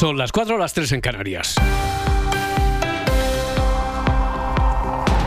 Son las 4 o las 3 en Canarias.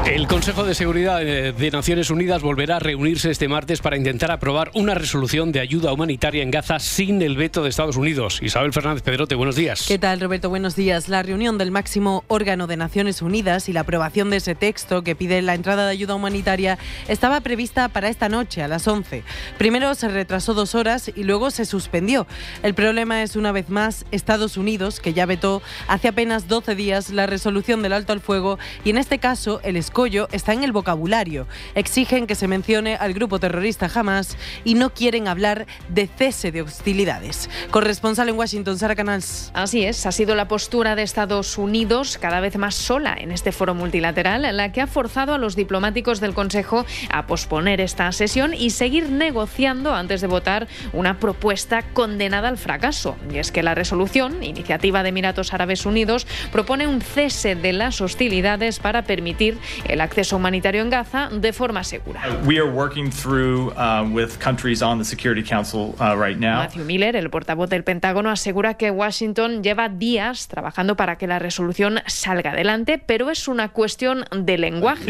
El Consejo de Seguridad de Naciones Unidas volverá a reunirse este martes para intentar aprobar una resolución de ayuda humanitaria en Gaza sin el veto de Estados Unidos. Isabel Fernández Pedrote, buenos días. ¿Qué tal, Roberto? Buenos días. La reunión del máximo órgano de Naciones Unidas y la aprobación de ese texto que pide la entrada de ayuda humanitaria estaba prevista para esta noche a las 11. Primero se retrasó dos horas y luego se suspendió. El problema es, una vez más, Estados Unidos, que ya vetó hace apenas 12 días la resolución del alto al fuego y, en este caso, el escollo está en el vocabulario. Exigen que se mencione al grupo terrorista Hamas y no quieren hablar de cese de hostilidades. Corresponsal en Washington, Sara Canals. Así es, ha sido la postura de Estados Unidos cada vez más sola en este foro multilateral, la que ha forzado a los diplomáticos del Consejo a posponer esta sesión y seguir negociando antes de votar una propuesta condenada al fracaso. Y es que la resolución, iniciativa de Emiratos Árabes Unidos, propone un cese de las hostilidades para permitir el acceso humanitario en Gaza de forma segura. Matthew Miller, el portavoz del Pentágono, asegura que Washington lleva días trabajando para que la resolución salga adelante, pero es una cuestión de lenguaje.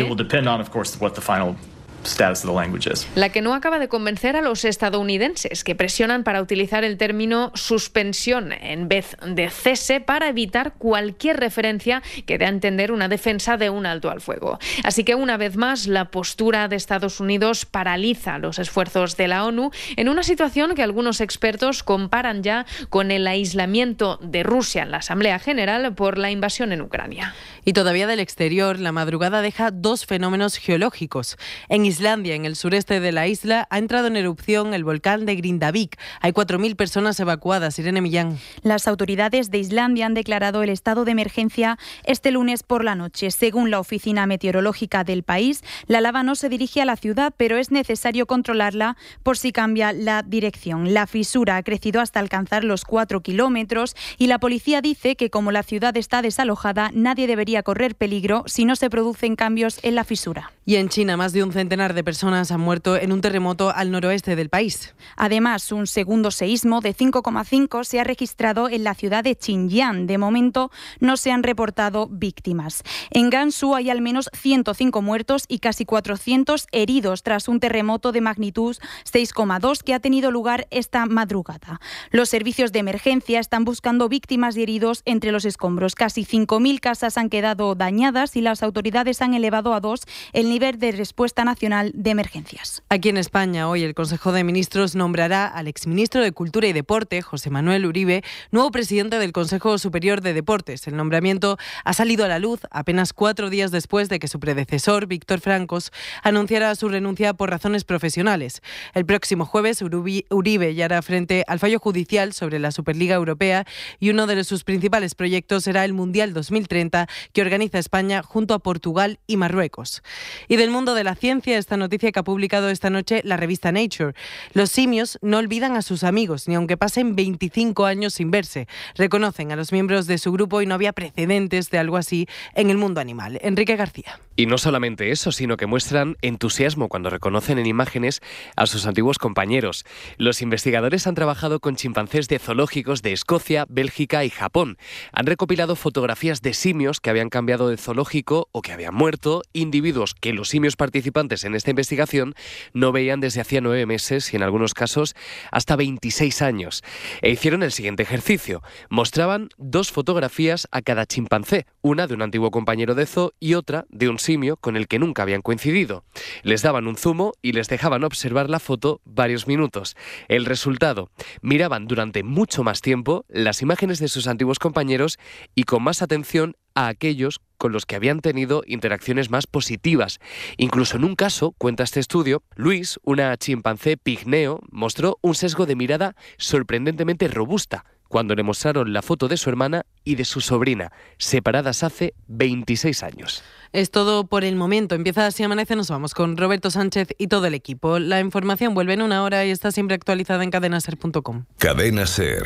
La que no acaba de convencer a los estadounidenses, que presionan para utilizar el término suspensión en vez de cese para evitar cualquier referencia que dé a entender una defensa de un alto al fuego. Así que una vez más la postura de Estados Unidos paraliza los esfuerzos de la ONU en una situación que algunos expertos comparan ya con el aislamiento de Rusia en la Asamblea General por la invasión en Ucrania. Y todavía del exterior, la madrugada deja dos fenómenos geológicos. En Islandia, en el sureste de la isla, ha entrado en erupción el volcán de Grindavik. Hay 4.000 personas evacuadas. Irene Millán. Las autoridades de Islandia han declarado el estado de emergencia este lunes por la noche. Según la oficina meteorológica del país, la lava no se dirige a la ciudad, pero es necesario controlarla por si cambia la dirección. La fisura ha crecido hasta alcanzar los 4 kilómetros y la policía dice que como la ciudad está desalojada, nadie debería correr peligro si no se producen cambios en la fisura. Y en China, más de un centenar de personas han muerto en un terremoto al noroeste del país. Además, un segundo seísmo de 5,5 se ha registrado en la ciudad de Xinjiang. De momento, no se han reportado víctimas. En Gansu hay al menos 105 muertos y casi 400 heridos tras un terremoto de magnitud 6,2 que ha tenido lugar esta madrugada. Los servicios de emergencia están buscando víctimas y heridos entre los escombros. Casi 5.000 casas han quedado dañadas y las autoridades han elevado a dos el nivel de respuesta nacional de emergencias. Aquí en España, hoy el Consejo de Ministros nombrará al exministro de Cultura y Deporte, José Manuel Uribe, nuevo presidente del Consejo Superior de Deportes. El nombramiento ha salido a la luz apenas cuatro días después de que su predecesor, Víctor Francos, anunciara su renuncia por razones profesionales. El próximo jueves, Uribe ya hará frente al fallo judicial sobre la Superliga Europea y uno de sus principales proyectos será el Mundial 2030 que organiza España junto a Portugal y Marruecos. Y del mundo de la ciencia, esta noticia que ha publicado esta noche la revista Nature. Los simios no olvidan a sus amigos, ni aunque pasen 25 años sin verse. Reconocen a los miembros de su grupo y no había precedentes de algo así en el mundo animal. Enrique García. Y no solamente eso, sino que muestran entusiasmo cuando reconocen en imágenes a sus antiguos compañeros. Los investigadores han trabajado con chimpancés de zoológicos de Escocia, Bélgica y Japón. Han recopilado fotografías de simios que habían cambiado de zoológico o que habían muerto, individuos que los simios participantes en esta investigación no veían desde hacía nueve meses y en algunos casos hasta 26 años. E hicieron el siguiente ejercicio. Mostraban dos fotografías a cada chimpancé, una de un antiguo compañero de zoo y otra de un simio con el que nunca habían coincidido. Les daban un zumo y les dejaban observar la foto varios minutos. El resultado, miraban durante mucho más tiempo las imágenes de sus antiguos compañeros y con más atención a aquellos con los que habían tenido interacciones más positivas. Incluso en un caso, cuenta este estudio, Luis, una chimpancé pigneo, mostró un sesgo de mirada sorprendentemente robusta cuando le mostraron la foto de su hermana y de su sobrina, separadas hace 26 años. Es todo por el momento. Empieza así amanece, nos vamos con Roberto Sánchez y todo el equipo. La información vuelve en una hora y está siempre actualizada en cadenaser.com. Cadena Ser.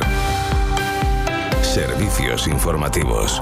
Servicios informativos.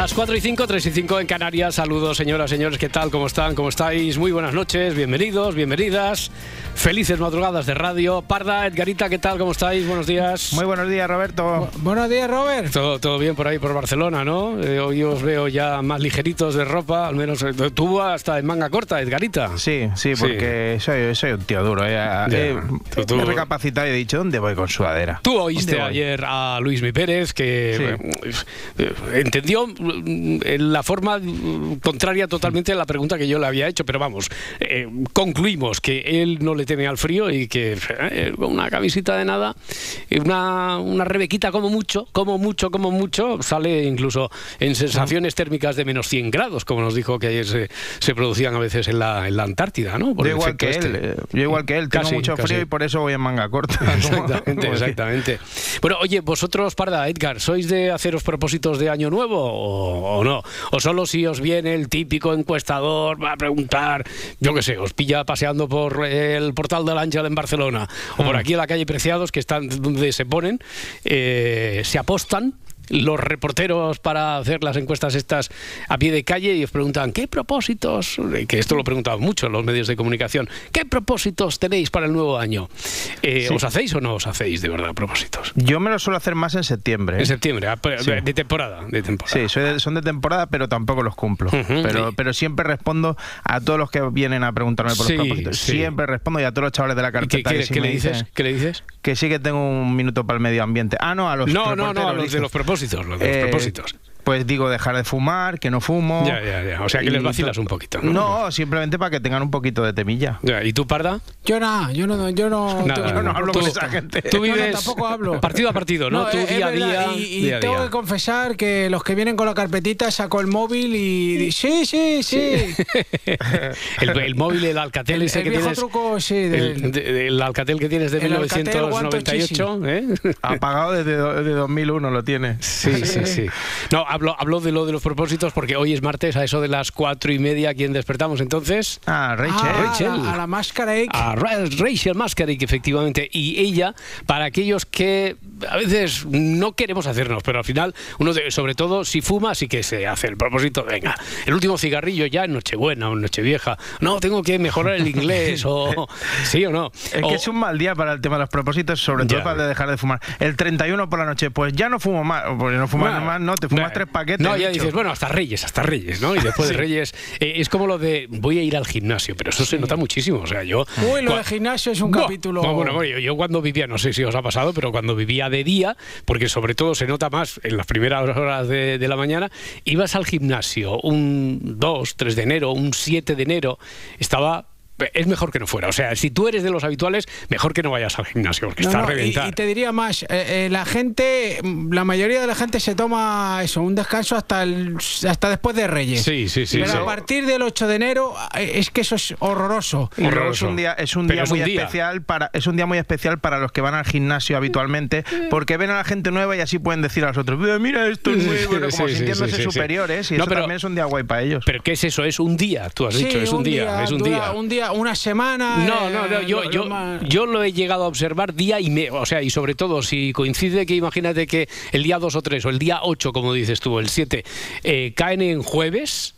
Las 4 y 5, 3 y 5 en Canarias. Saludos, señoras, señores. ¿Qué tal? ¿Cómo están? ¿Cómo estáis? Muy buenas noches. Bienvenidos, bienvenidas. Felices madrugadas de radio. Parda, Edgarita, ¿qué tal? ¿Cómo estáis? Buenos días. Muy buenos días, Roberto. buenos días, Robert. Todo, todo bien por ahí, por Barcelona, ¿no? Eh, hoy os veo ya más ligeritos de ropa, al menos eh, tú hasta en manga corta, Edgarita. Sí, sí, porque Soy, soy un tío duro. Eh. eh tú, tú, he recapacitado y he dicho, ¿dónde voy con sudadera? Tú oíste ayer a Luis Mi Pérez que entendió en la forma contraria totalmente a la pregunta que yo le había hecho, pero vamos, eh, concluimos que él no le teme al frío y que eh, una camisita de nada, una, una rebequita como mucho, como mucho, como mucho, sale incluso en sensaciones térmicas de menos 100 grados, como nos dijo que ayer se, se producían a veces en la, en la Antártida, ¿no? yo igual que este. él, eh, yo igual que él, tengo mucho frío y por eso voy en manga corta. Exactamente, exactamente. Bueno, oye, vosotros, Parda, Edgar, ¿sois de haceros propósitos de año nuevo o, o no? o solo si os viene el típico encuestador, va a preguntar, yo qué sé, os pilla paseando por el portal del Ángel en Barcelona o por mm. aquí en la calle Preciados, que están donde se ponen, eh, se apostan los reporteros para hacer las encuestas estas a pie de calle y os preguntan, ¿qué propósitos? Que esto lo preguntan mucho en los medios de comunicación. ¿Qué propósitos tenéis para el nuevo año? Eh, ¿Os hacéis o no os hacéis de verdad propósitos? Yo me lo suelo hacer más en septiembre. En ¿eh? septiembre, ah, de temporada. De temporada. Sí, son de temporada, pero tampoco los cumplo. pero, pero siempre respondo a todos los que vienen a preguntarme por los propósitos. Siempre respondo y a todos los chavales de la carpeta. ¿Qué, le dices? ¿Qué le dices? Que sí que tengo un minuto para el medio ambiente. Ah, no, a los No, no, no, a los de los propósitos propósitos, lo de los eh, propósitos pues digo dejar de fumar, que no fumo. Ya, ya, ya. O sea que les vacilas un poquito. ¿no? no, simplemente para que tengan un poquito de temilla. Ya, ¿Y tú, Parda? Yo nada, yo no, yo no, yo no hablo con esa gente. Tú vives tampoco hablo. partido a partido, ¿no? tú día a día. Y, tengo que confesar que los que vienen con la carpetita saco el móvil y sí, sí, sí. el, móvil, el Alcatel ese que tienes. Truco, sí, del, el, Alcatel que tienes de 1998, ¿eh? Apagado desde, desde 2001 lo tiene. Sí, sí, sí. No, hablo, hablo de lo de los propósitos porque hoy es martes a eso de las cuatro y media quien despertamos entonces. Ah, Rachel. Ah, Rachel. A, la, máscara A Rachel Mascaric, efectivamente. Y ella, para aquellos que a veces no queremos hacernos, pero al final, uno de, sobre todo si fuma, sí que se hace el propósito. Venga, el último cigarrillo ya en Nochebuena o en Nochevieja. No, tengo que mejorar el inglés o. ¿Sí o no? Es que es un mal día para el tema de los propósitos, sobre todo para dejar de fumar. El 31 por la noche, pues ya no fumo más. Pues no fumas más, no, te fumas tres paquetes. No, ya dices, bueno, hasta Reyes, hasta Reyes, ¿no? Y después de Reyes, eh, es como lo de voy a ir al gimnasio, pero eso se nota muchísimo. O sea, yo. Uy, lo del gimnasio es un capítulo. bueno, yo, cuando vivía, no sé si os ha pasado, pero cuando vivía de día, porque sobre todo se nota más en las primeras horas de, de la mañana, ibas al gimnasio un 2, 3 de enero, un 7 de enero, estaba es mejor que no fuera. O sea, si tú eres de los habituales, mejor que no vayas al gimnasio, porque está a Y, te diría más, eh, eh, la gente, la mayoría de la gente se toma eso, un descanso hasta el, hasta después de Reyes. Sí, sí, sí. Pero a partir del 8 de enero eh, es que eso es horroroso. Es un día, es un día muy especial para, es un día muy especial para los que van al gimnasio habitualmente, porque ven a la gente nueva y así pueden decir a los otros, mira esto es nuevo, como sintiéndose superiores, y eso también es un día guay para ellos. Pero ¿qué es eso? Es un día, tú has dicho, es un, día, es un día. Un día una semana. No, no, no, yo, yo, yo, lo he llegado a observar día y medio, o sea, y sobre todo si coincide que imagínate que el día 2 o 3 o el día 8, como dices tú, el 7, eh, caen en jueves,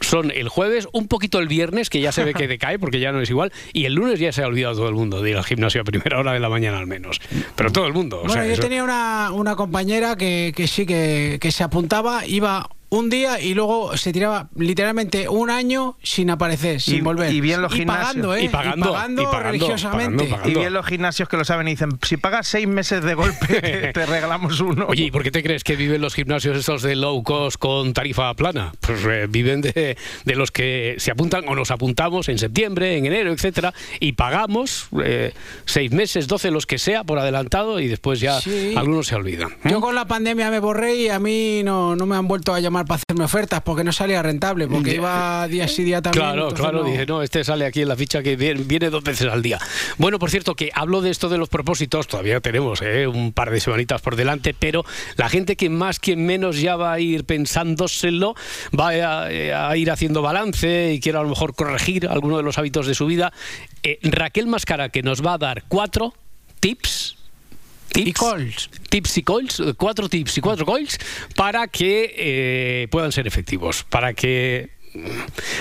son el jueves, un poquito el viernes, que ya se ve que decae porque ya no es igual, y el lunes ya se ha olvidado todo el mundo de ir al gimnasio a primera hora de la mañana al menos. Pero todo el mundo. bueno, yo tenía una, una compañera que, que sí, que, que se apuntaba, iba un día y luego se tiraba literalmente un año sin aparecer, sin volver. Y bien los gimnasios. Pagando, ¿eh? y pagando, religiosamente. Y bien los gimnasios que lo saben y dicen, si pagas seis meses de golpe, te, regalamos uno. Oye, ¿y por qué te crees que viven los gimnasios estos de low cost con tarifa plana? Pues eh, viven de, de, los que se apuntan o nos apuntamos en septiembre, en enero, etcétera, y pagamos eh, seis meses, doce, los que sea, por adelantado, y después ya algunos se olvidan. Yo con la pandemia me borré y a mí no, no me han vuelto a llamar para hacerme ofertas porque no salía rentable, porque iba día sí día también. Claro, claro, dije, no, este sale aquí en la ficha que viene, dos veces al día. Bueno, por cierto, que hablo de esto de los propósitos, todavía tenemos ¿eh? un par de semanitas por delante, pero la gente que más, quien menos ya va a ir pensándoselo, va a, ir haciendo balance y quiere a lo mejor corregir alguno de los hábitos de su vida. Eh, Raquel Mascara, que nos va a dar cuatro tips tips, y calls. Tips y calls, cuatro tips y cuatro calls para que eh, puedan ser efectivos, para que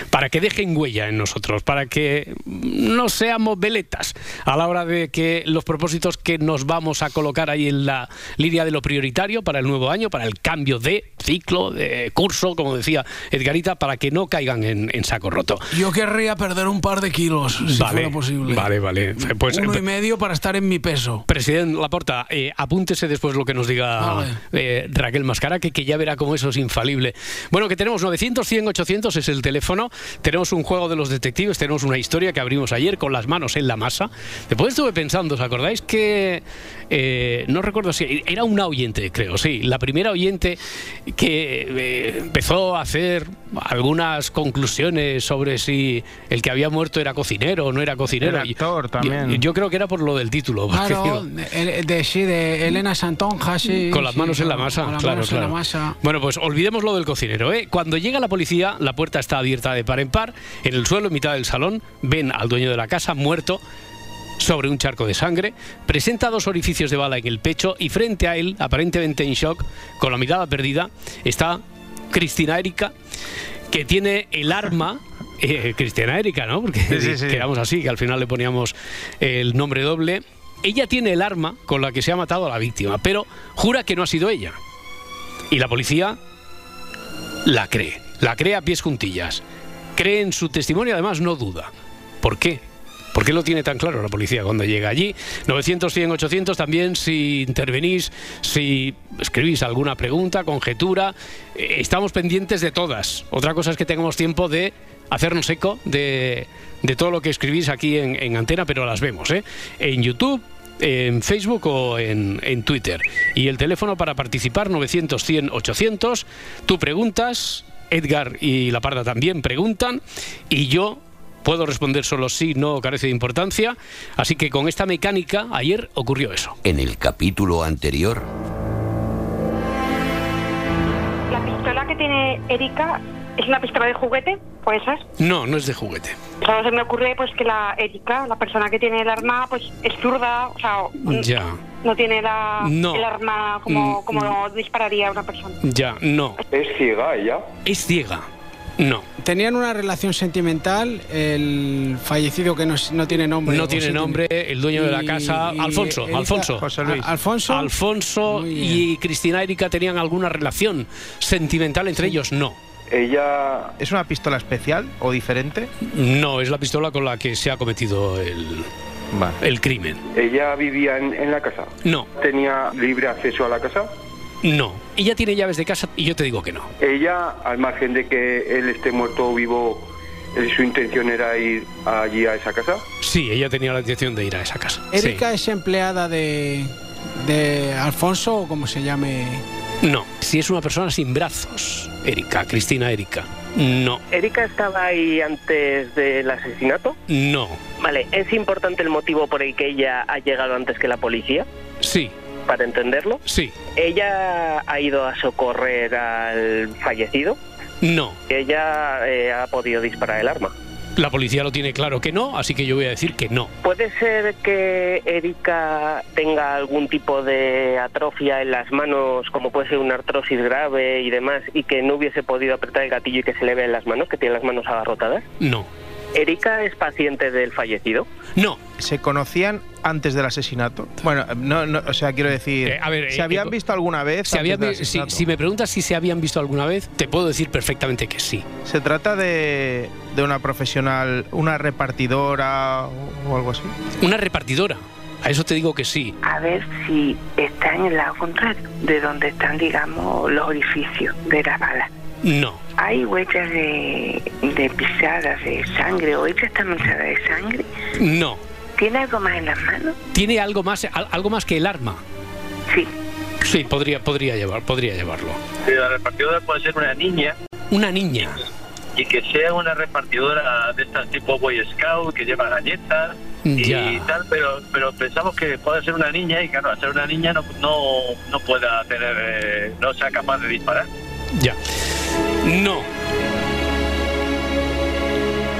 para que dejen huella en nosotros, para que no seamos veletas a la hora de que los propósitos que nos vamos a colocar ahí en la línea de lo prioritario para el nuevo año, para el cambio de ciclo, de curso, como decía Edgarita, para que no caigan en, saco roto. Yo querría perder un par de kilos, si fuera posible. Vale, vale. Pues, Uno y medio para estar en mi peso. Presidente Laporta, eh, apúntese después lo que nos diga eh, Raquel Mascara, que, que ya verá cómo eso es infalible. Bueno, que tenemos 900, 100, 800 es el teléfono. Tenemos un juego de los detectives, tenemos una historia que abrimos ayer con las manos en la masa. Después estuve pensando, ¿os acordáis que eh, no recuerdo si era una oyente, creo, sí, la primera oyente que eh, empezó a hacer algunas conclusiones sobre si el que había muerto era cocinero o no era cocinero. actor también. Yo, creo que era por lo del título. Claro, de, sí, de Elena Santonja, sí. Con las manos en la masa, claro, claro. Bueno, pues olvidemos lo del cocinero. ¿eh? Cuando llega la policía, la puerta está abierta de par en par. En el suelo, en mitad del salón, ven al dueño de la casa muerto sobre un charco de sangre, presenta dos orificios de bala en el pecho y frente a él, aparentemente en shock, con la mirada perdida, está Cristina Erika, que tiene el arma eh, Cristina Erika, ¿no? Porque quedamos así, que al final le poníamos el nombre doble. Ella tiene el arma con la que se ha matado a la víctima, pero jura que no ha sido ella. Y la policía la cree, la cree a pies juntillas. Cree en su testimonio, además no duda. ¿Por qué? ¿Por qué lo tiene tan claro la policía cuando llega allí? 900, 100, 800 también si intervenís, si escribís alguna pregunta, conjetura, eh, estamos pendientes de todas. Otra cosa es que tengamos tiempo de hacernos eco de, todo lo que escribís aquí en, antena, pero las vemos, ¿eh? En YouTube, en Facebook o en, en, Twitter. Y el teléfono para participar 900 100 800. Tú preguntas, Edgar y La Parda también preguntan y yo puedo responder solo sí, no, carece de importancia. Así que con esta mecánica, ayer ocurrió eso. En el capítulo anterior. La pistola que tiene Erika es una pistola de juguete, ¿puede ser? No, no es de juguete. Solo se me ocurre pues que la Erika, la persona que tiene el arma, pues es zurda, o sea, ya. no tiene la, el arma como, mm, como mm. dispararía una persona. Ya, no. ¿Es ciega ella? Es ciega. No. Tenían una relación sentimental, el fallecido que no, tiene nombre. No tiene nombre, el dueño de la casa, Alfonso, Alfonso. José Luis. Alfonso. Alfonso y Cristina Erika tenían alguna relación sentimental entre ellos, no. ¿Ella es una pistola especial o diferente? No, es la pistola con la que se ha cometido el, el crimen. ¿Ella vivía en, en la casa? No. ¿Tenía libre acceso a la casa? No. Ella tiene llaves de casa y yo te digo que no. Ella, al margen de que él esté muerto o vivo, eh, ¿su intención era ir allí a esa casa? Sí, ella tenía la intención de ir a esa casa. ¿Erika es empleada de, de Alfonso o como se llame? No, si es una persona sin brazos. Erika, Cristina Erika. No. ¿Erika estaba ahí antes del asesinato? No. Vale, ¿es importante el motivo por el que ella ha llegado antes que la policía? Sí para entenderlo? Sí. ¿Ella ha ido a socorrer al fallecido? No. ¿Ella eh, ha podido disparar el arma? La policía lo tiene claro que no, así que yo voy a decir que no. ¿Puede ser que Erika tenga algún tipo de atrofia en las manos, como puede ser una artrosis grave y demás, y que no hubiese podido apretar el gatillo y que se le en las manos, que tiene las manos agarrotadas? No. ¿Erika es paciente del fallecido? No. ¿Se conocían antes del asesinato? Bueno, no, no o sea, quiero decir, eh, a ver, ¿se eh, habían eh, visto alguna vez? si, me preguntas si se habían visto alguna vez, te puedo decir perfectamente que sí. ¿Se trata de, de una profesional, una repartidora o algo así? Una repartidora. A eso te digo que sí. A ver si está en el lado contrario, de donde están, digamos, los orificios de la bala. No. ¿Hay huellas de, de pisadas de sangre o ella está manchada de sangre? No. ¿Tiene algo más en las manos? ¿Tiene algo más, algo más que el arma? Sí. Sí, podría, podría, llevar, podría llevarlo. la repartidora puede ser una niña. Una niña. Y que sea una repartidora de estas tipo Boy Scout, que lleva galletas y tal, pero, pero pensamos que puede ser una niña y claro, al ser una niña no, no, no pueda tener, eh, no sea capaz de disparar. Ya. No.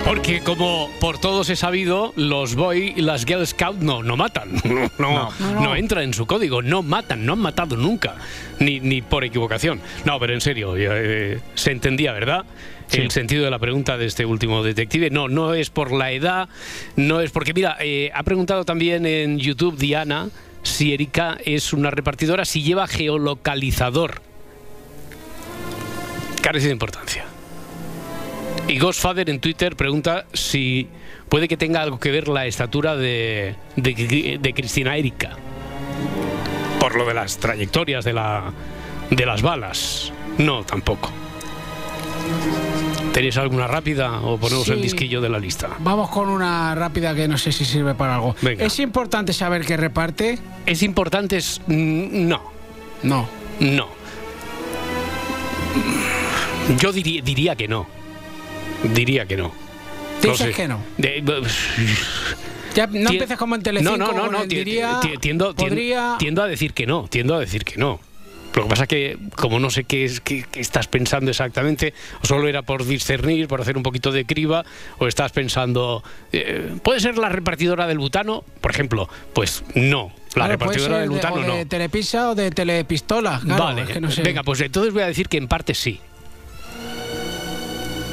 Porque como por todos he sabido, los Boy y las Girl Scout no, no matan. No, no, entra en su código. No matan, no han matado nunca. Ni, ni por equivocación. No, pero en serio, eh, se entendía, ¿verdad? el sentido de la pregunta de este último detective. No, no es por la edad, no es porque, mira, eh, ha preguntado también en YouTube Diana si Erika es una repartidora, si lleva geolocalizador. Carece de importancia. Y Ghostfather en Twitter pregunta si puede que tenga algo que ver la estatura de, de, Cristina Erika. Por lo de las trayectorias de, la, de las balas. No, tampoco. ¿Tenéis alguna rápida o ponemos el disquillo de la lista? Vamos con una rápida que no sé si sirve para algo. ¿Es importante saber qué reparte? ¿Es importante? No. No. No. Yo diría, diría que no. Diría que no. Dices que no. ya no empieces como en Telecinco. No, no, no, no. tiendo, tiendo a decir que no. Tiendo a decir que no. Lo que pasa es que, como no sé qué, es, qué, estás pensando exactamente, o solo era por discernir, por hacer un poquito de criba, o estás pensando, eh, ¿puede ser la repartidora del butano? Por ejemplo, pues no. La repartidora del butano de, no. ¿De telepizza o de telepistola? vale, venga, pues entonces voy a decir que en parte sí.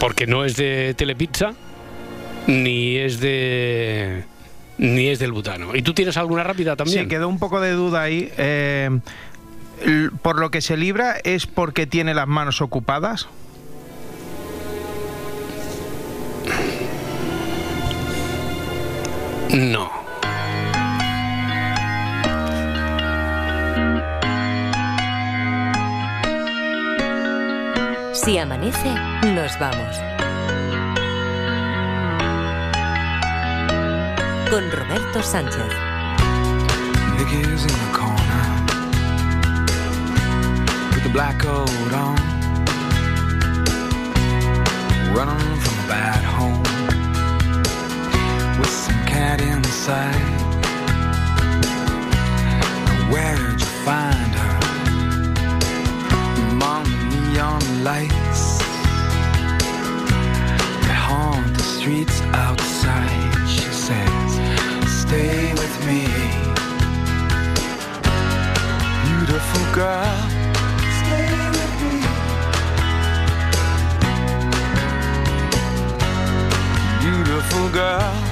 Porque no es de telepizza, ni es de ni es del butano. ¿Y tú tienes alguna rápida también? Sí, quedó un poco de duda ahí. Eh, por lo que se libra es porque tiene las manos ocupadas? No. Si amanece, nos vamos. Con Roberto Sánchez. black coat on, running from a bad home with some cat inside. Where'd you find her? Neon lights that haunt the streets outside. She says, Stay with me, beautiful girl. Stay with me. Beautiful girl.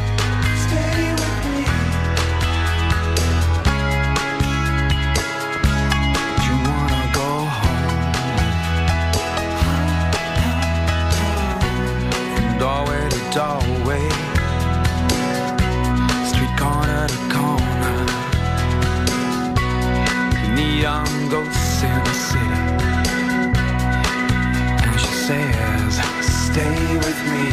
Doorway street corner to corner, neon ghosts in the city. And she says, Stay with me.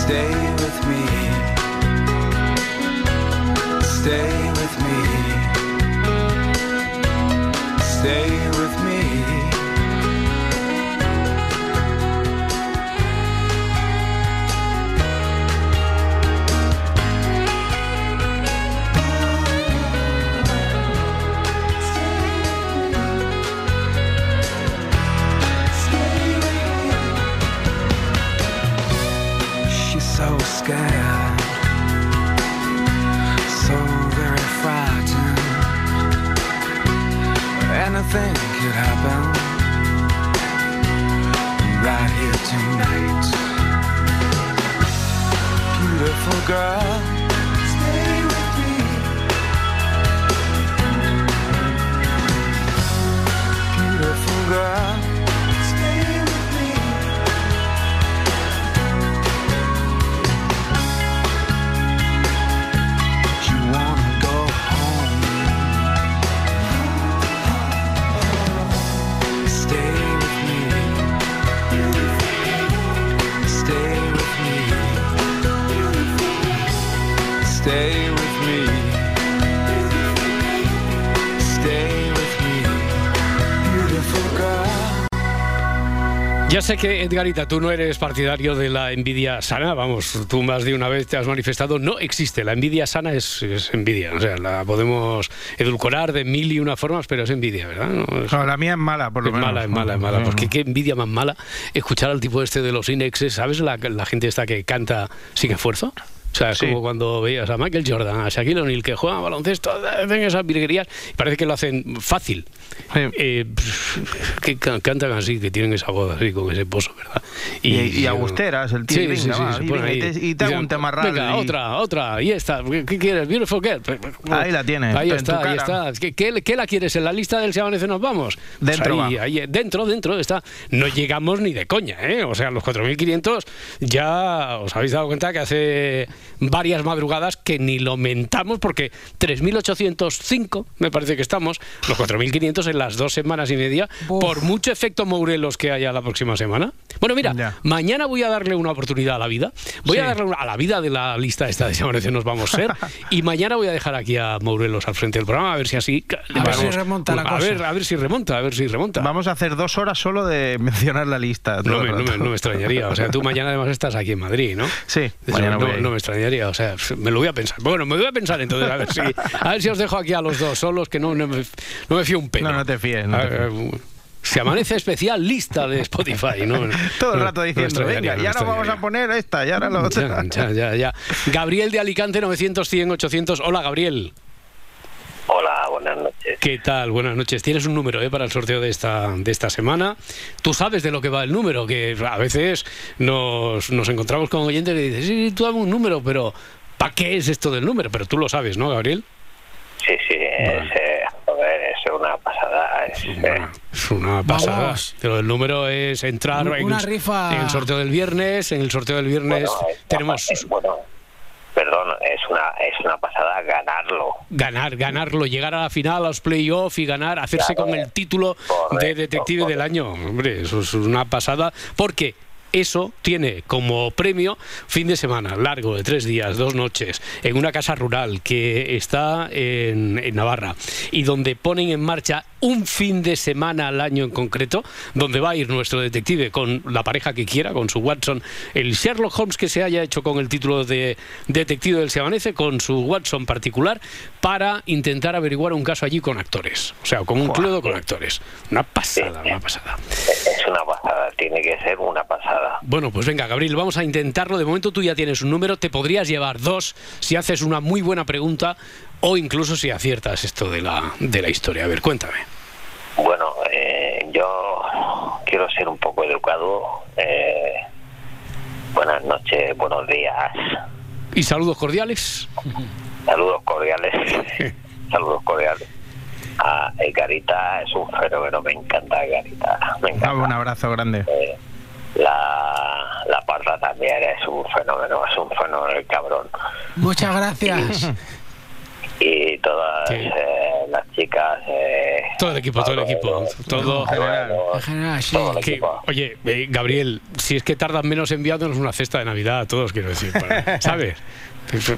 Stay with me. Stay with me. Stay with me. Ya sé que, Edgarita, tú no eres partidario de la envidia sana, vamos, tú más de una vez te has manifestado, no existe, la envidia sana es, envidia, o sea, la podemos edulcorar de mil y una formas, pero es envidia, ¿verdad? No, la mía es mala, por lo es menos. Mala, es mala, es mala, porque qué envidia más mala escuchar al tipo este de los inexes, ¿sabes la, la gente esta que canta sin esfuerzo? O sea, es como cuando veías a Michael Jordan, a Shaquille O'Neal que juegan baloncesto, hacen esas virguerías, y parece que lo hacen fácil. Eh, que cantan así, que tienen esa voz así, con ese pozo, ¿verdad? Y, y, agusteras, el tío. Sí, y, te, hago un tema raro. Venga, otra, otra, y esta. ¿Qué quieres? Beautiful Girl. Ahí la tienes. Ahí está, ahí está. ¿Qué, ¿Qué, la quieres? ¿En la lista del Se nos vamos? Dentro. Pues ahí, dentro, dentro está. No llegamos ni de coña, ¿eh? O sea, los 4.500 ya os habéis dado cuenta que hace varias madrugadas que ni lo mentamos porque 3.805 me parece que estamos, los 4.500 en las dos semanas y media, por mucho efecto Mourelos que haya la próxima semana. Bueno, mira, mañana voy a darle una oportunidad a la vida, voy a darle a la vida de la lista esta de Semanece nos vamos a ser, y mañana voy a dejar aquí a Mourelos al frente del programa a ver si así... A ver si remonta la a Ver, a ver si remonta, a ver si remonta. Vamos a hacer dos horas solo de mencionar la lista. No me, no, me, extrañaría, o sea, tú mañana además estás aquí en Madrid, ¿no? Sí, mañana no, me extrañaría, o sea, me lo voy a pensar. Bueno, me voy a pensar entonces, a ver si, a ver si os dejo aquí a los dos solos, que no, no, me, no me fío un pelo. No, no te fíes. No Se amanece especial lista de Spotify, ¿no? Todo el rato diciendo, venga, ya no vamos a poner esta, ya ahora la otra. Ya, ya, ya, Gabriel de Alicante, 900, 100, 800. Hola, Gabriel. Buenas noches. ¿Qué tal? Buenas noches. Tienes un número ¿eh? para el sorteo de esta, de esta semana. Tú sabes de lo que va el número, que a veces nos, nos encontramos con oyentes que dicen, sí, tú dame un número, pero ¿para qué es esto del número? Pero tú lo sabes, ¿no, Gabriel? Sí, sí, es, eh, es una pasada. Es, una, eh. pasada. Pero el número es entrar una, en, rifa... en, el sorteo del viernes. En el sorteo del viernes tenemos... bueno, perdón, es una, es una pasada ganarlo. Ganar, ganarlo, llegar a la final, a los playoffs y ganar, hacerse con el título de detective del año. Hombre, eso es una pasada. Porque eso tiene como premio fin de semana largo de tres días, dos noches, en una casa rural que está en, en Navarra y donde ponen en marcha un fin de semana al año en concreto, donde va a ir nuestro detective con la pareja que quiera, con su Watson, el Sherlock Holmes que se haya hecho con el título de detective del Se Amanece, con su Watson particular, para intentar averiguar un caso allí con actores. O sea, con un cluedo con actores. Una pasada, una pasada. Es una pasada, tiene que ser una pasada. Bueno, pues venga, Gabriel, vamos a intentarlo. De momento tú ya tienes un número, te podrías llevar dos si haces una muy buena pregunta o incluso si aciertas esto de la, de la historia. A ver, cuéntame. Bueno, eh, yo quiero ser un poco educado. Eh, buenas noches, buenos días. ¿Y saludos cordiales? Saludos cordiales. saludos cordiales. Ah, Garita es un fenómeno, me encanta Garita. Me encanta. un abrazo grande. Eh, la, la parda también es un fenómeno, es un fenómeno el cabrón. Muchas gracias. y todas eh, las chicas. Eh, todo el equipo, todo el equipo. Todo. En general, sí. oye, eh, Gabriel, si es que tardan menos enviándonos una cesta de Navidad a todos, quiero decir, ¿sabes?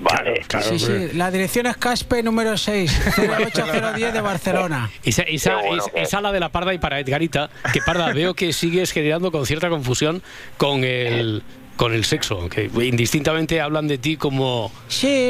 vale. sí, sí. La dirección es Caspe número 6, 08010 de Barcelona. Esa, esa, esa, la de la Parda y para Edgarita, que Parda, veo que sigues generando con cierta confusión con el con el sexo, que indistintamente hablan de ti como,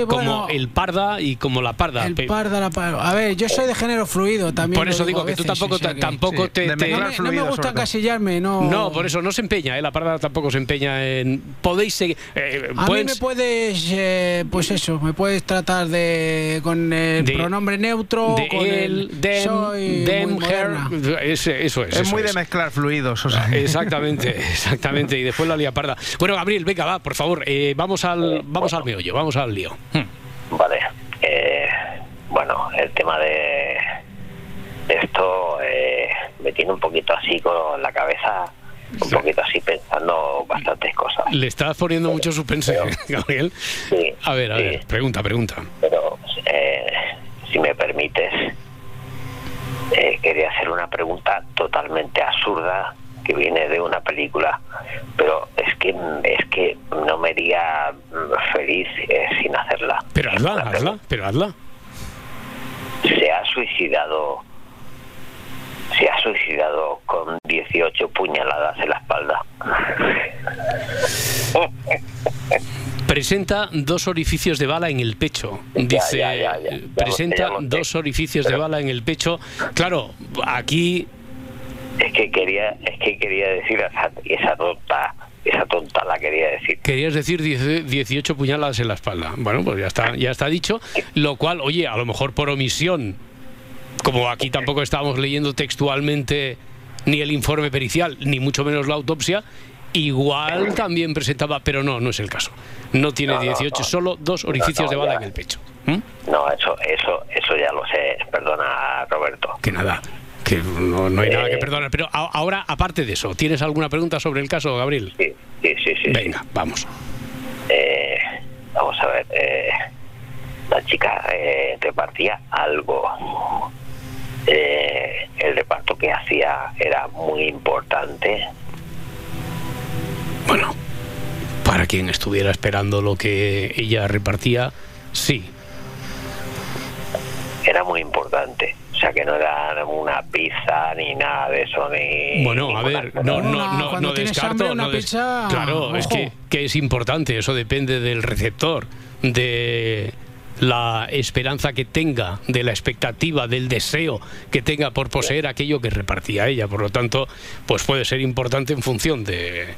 como el parda y como la parda. El parda, la parda. A ver, yo soy de género fluido también. Por eso digo que tú tampoco, tampoco te, no, me, gusta encasillarme, no. No, por eso no se empeña, ¿eh? la parda tampoco se empeña en. Podéis seguir. Eh, a mí me puedes, eh, pues eso, me puedes tratar de. con el pronombre neutro, de con el. Dem, soy dem, her, eso es. Es muy de mezclar fluidos, o sea. Exactamente, exactamente. Y después la lía parda. Bueno, Gabriel, venga, va, por favor, eh, vamos al vamos al meollo, vamos al lío. Hmm. Vale. Eh, bueno, el tema de esto eh, me tiene un poquito así con la cabeza, un poquito así pensando bastantes cosas. Le estás poniendo mucho suspense, Gabriel. Sí, a ver, a ver, pregunta, pregunta. Pero, si me permites, quería hacer una pregunta totalmente absurda que viene de una película, pero es que es que no me haría feliz eh, sin hacerla. Pero hazla, hazla, pero hazla. Se ha suicidado se ha suicidado con 18 puñaladas en la espalda. Presenta dos orificios de bala en el pecho. Dice, presenta dos orificios de bala en el pecho. Claro, aquí es que quería es que quería decir esa, esa tonta esa tonta la quería decir. Querías decir 18 puñaladas en la espalda. Bueno, pues ya está, ya está dicho. Lo cual, oye, a lo mejor por omisión, como aquí tampoco estábamos leyendo textualmente ni el informe pericial, ni mucho menos la autopsia, igual también presentaba, pero no, no es el caso. No tiene 18, solo dos orificios de bala en el pecho. ¿Mm? No, eso, eso, eso ya lo sé. Perdona, Roberto. Que nada no, hay nada que eh, perdonar. Pero ahora, aparte de eso, ¿tienes alguna pregunta sobre el caso, Gabriel? Sí, sí, sí. Venga, vamos. Eh, vamos a ver. Eh, la chica repartía algo. el reparto que hacía era muy importante. Bueno, para quien estuviera esperando lo que ella repartía, sí. Era muy importante. O sea, que no era una pizza ni nada de eso, ni... Bueno, a ver, no, no, no, no descarto... Una pizza, claro, es que, que es importante, eso depende del receptor, de la esperanza que tenga, de la expectativa, del deseo que tenga por poseer aquello que repartía ella. Por lo tanto, pues puede ser importante en función de,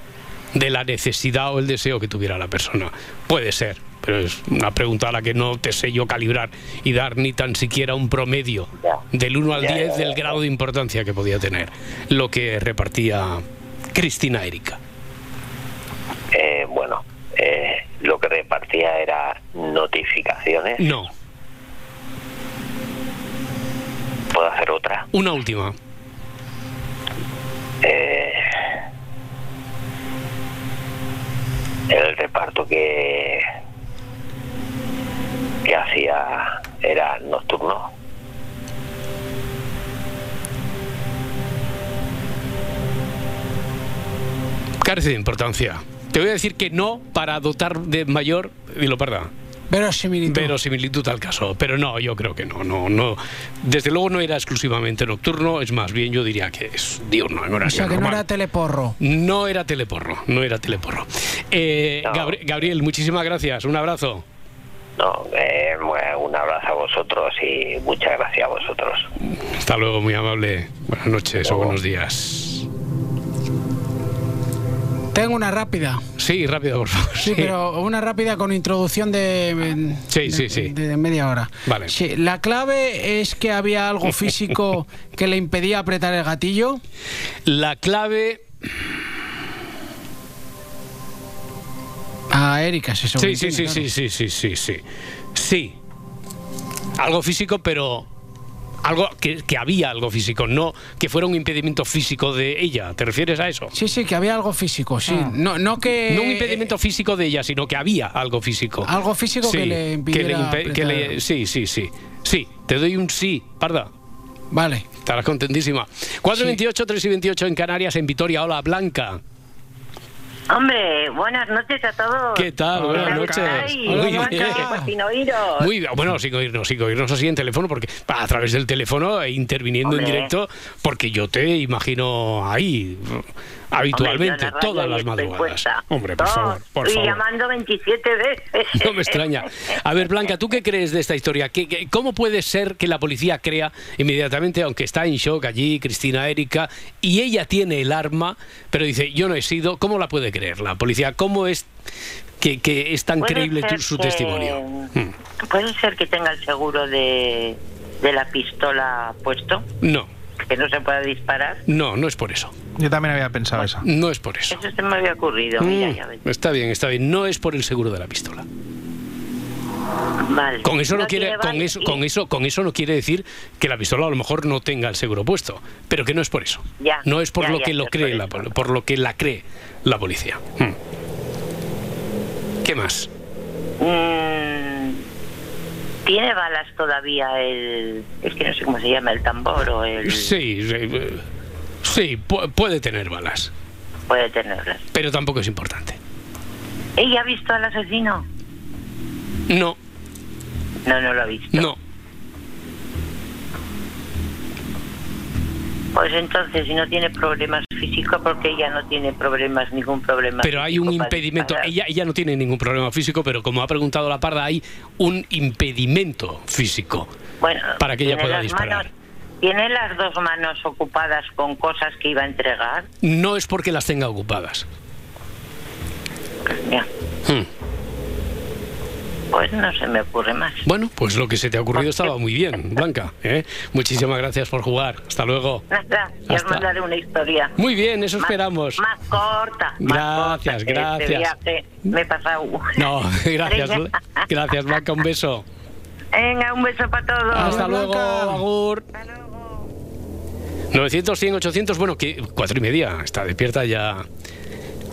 de la necesidad o el deseo que tuviera la persona. Puede ser pero es una pregunta a la que no te sé yo calibrar y dar ni tan siquiera un promedio del 1 al 10 del grado de importancia que podía tener lo que repartía Cristina Erika. Eh, bueno, eh, lo que repartía era notificaciones. No. ¿Puedo hacer otra? Una última. Eh, el reparto que que hacía era nocturno. Carece de importancia. Te voy a decir que no para dotar de mayor, y lo perdón. Verosimilitud. Verosimilitud al caso, pero no, yo creo que no, no, no. Desde luego no era exclusivamente nocturno, es más bien yo diría que es diurno, en O sea, que no era teleporro. No era teleporro, no era teleporro. Eh, Gabriel, muchísimas gracias, un abrazo. No, eh, un abrazo a vosotros y muchas gracias a vosotros. Hasta luego, muy amable. Buenas noches o buenos días. Tengo una rápida. Sí, rápida, por favor. Sí, pero una rápida con introducción de, sí, sí, sí. de, media hora. Vale. Sí, la clave es que había algo físico que le impedía apretar el gatillo. La clave a Erika, se sí, sí, sí, sí, sí, sí, sí, sí. Sí. Algo físico, pero algo que, había algo físico, no que fuera un impedimento físico de ella. ¿Te refieres a eso? Sí, sí, que había algo físico, sí. Ah. No, no que no un impedimento físico de ella, sino que había algo físico. Algo físico que le impidiera sí, sí, sí. Sí, te doy un sí, parda. Vale. Estarás contentísima. 428, 3 y 28 en Canarias, en Vitoria. Hola, Blanca. Hombre, buenas noches a todos. ¿Qué tal? Buenas noches. Muy bien. sin oíros. Muy bien. Bueno, sin oírnos, sin oírnos así en teléfono, porque a través del teléfono e interviniendo en directo, porque yo te imagino ahí habitualmente, todas las madrugadas. Hombre, por favor, por Estoy llamando 27 veces. No me extraña. A ver, Blanca, ¿tú qué crees de esta historia? ¿Qué, cómo puede ser que la policía crea inmediatamente, aunque está en shock allí, Cristina Erika, y ella tiene el arma, pero dice, yo no he sido, ¿cómo la puede creer la policía? ¿Cómo es que, es tan creíble su testimonio? Hmm. ¿Puede ser que tenga el seguro de, de la pistola puesto? No que no se pueda disparar. No, no es por eso. Yo también había pensado eso. No es por eso. Eso se me había ocurrido. Mm, está bien, está bien. No es por el seguro de la pistola. Vale. Con eso no, quiere, con eso, con eso, con eso no quiere decir que la pistola a lo mejor no tenga el seguro puesto, pero que no es por eso. Ya, no es por lo que lo cree la, por lo que la cree la policía. Hmm. ¿Qué más? Mm, ¿Tiene balas todavía el... es que no sé cómo se llama, el tambor o el... Sí, sí, puede tener balas. Puede tenerlas. Pero tampoco es importante. ¿Ella ha visto al asesino? No. No, no lo ha visto. No. Pues entonces, si no tiene problemas físicos, porque ella no tiene problemas, ningún problema. Pero hay un impedimento. Ella, ella no tiene ningún problema físico, pero como ha preguntado la parda, hay un impedimento físico bueno, para que ella pueda disparar. ¿Tiene las dos manos ocupadas con cosas que iba a entregar? No es porque las tenga ocupadas. Ya. Hmm. Pues no se me ocurre más. Bueno, pues lo que se te ha ocurrido estaba muy bien, Blanca. ¿eh? Muchísimas gracias por jugar. Hasta luego. Nada, ya os mandaré una historia. Muy bien, eso esperamos. Más corta. Gracias, gracias. me he pasado. No, gracias. gracias, Blanca. Un beso. Venga, un beso para todos. Hasta luego, Agur. 900, 100, 800, bueno, que cuatro y media, está despierta ya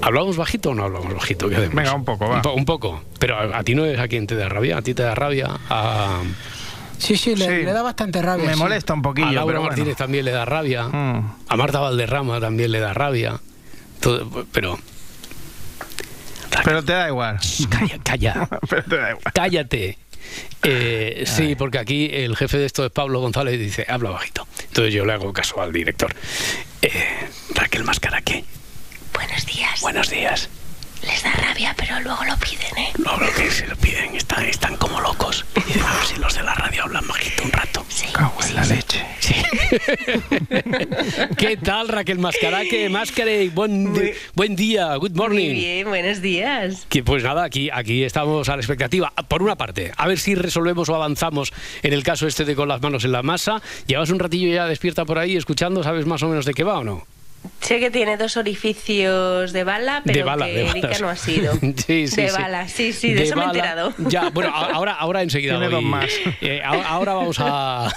¿Hablamos bajito o no hablamos bajito? Venga, un poco, va. Un, poco. Pero a, ti no es a quien te da rabia, a ti te da rabia. A... Sí, sí, le, da bastante rabia. Me molesta un poquillo. A Laura Martínez también le da rabia. Mm. A Marta Valderrama también le da rabia. pero. Pero te da igual. Calla, calla. pero te da igual. Cállate. Eh, sí, porque aquí el jefe de esto es Pablo González y dice, habla bajito. Entonces yo le hago caso al director. Eh, Raquel ¿qué? Buenos días. Buenos días. Les da rabia, pero luego lo piden, ¿eh? Luego lo que se lo piden, están, están como locos. Y dicen, a ver si los de la radio hablan bajito un rato. Sí. Cago en la leche. Sí. ¿Qué tal, Raquel Mascaraque? Mascare, buen, buen día, good morning. Muy bien, buenos días. Que, pues nada, aquí, aquí estamos a la expectativa. Por una parte, a ver si resolvemos o avanzamos en el caso este de con las manos en la masa. Llevas un ratillo ya despierta por ahí escuchando, ¿sabes más o menos de qué va o no? Sé que tiene dos orificios de bala, pero que Erika no ha sido. sí, sí, de bala, sí, sí, de, eso me he enterado. Ya, bueno, ahora, ahora enseguida. Tiene dos más. Eh, ahora vamos a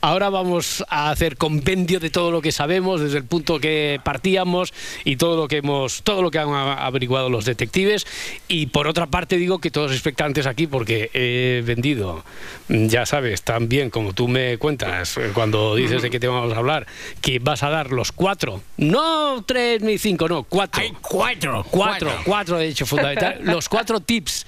ahora vamos a hacer compendio de todo lo que sabemos desde el punto que partíamos y todo lo que hemos, todo lo que han averiguado los detectives. Y por otra parte digo que todos expectantes aquí porque he vendido, ya sabes, tan bien como tú me cuentas eh, cuando dices de qué te vamos a hablar, que vas a dar los cuatro no tres ni cinco, no, cuatro. Hay cuatro. Cuatro, cuatro, de hecho, fundamental. Los cuatro tips.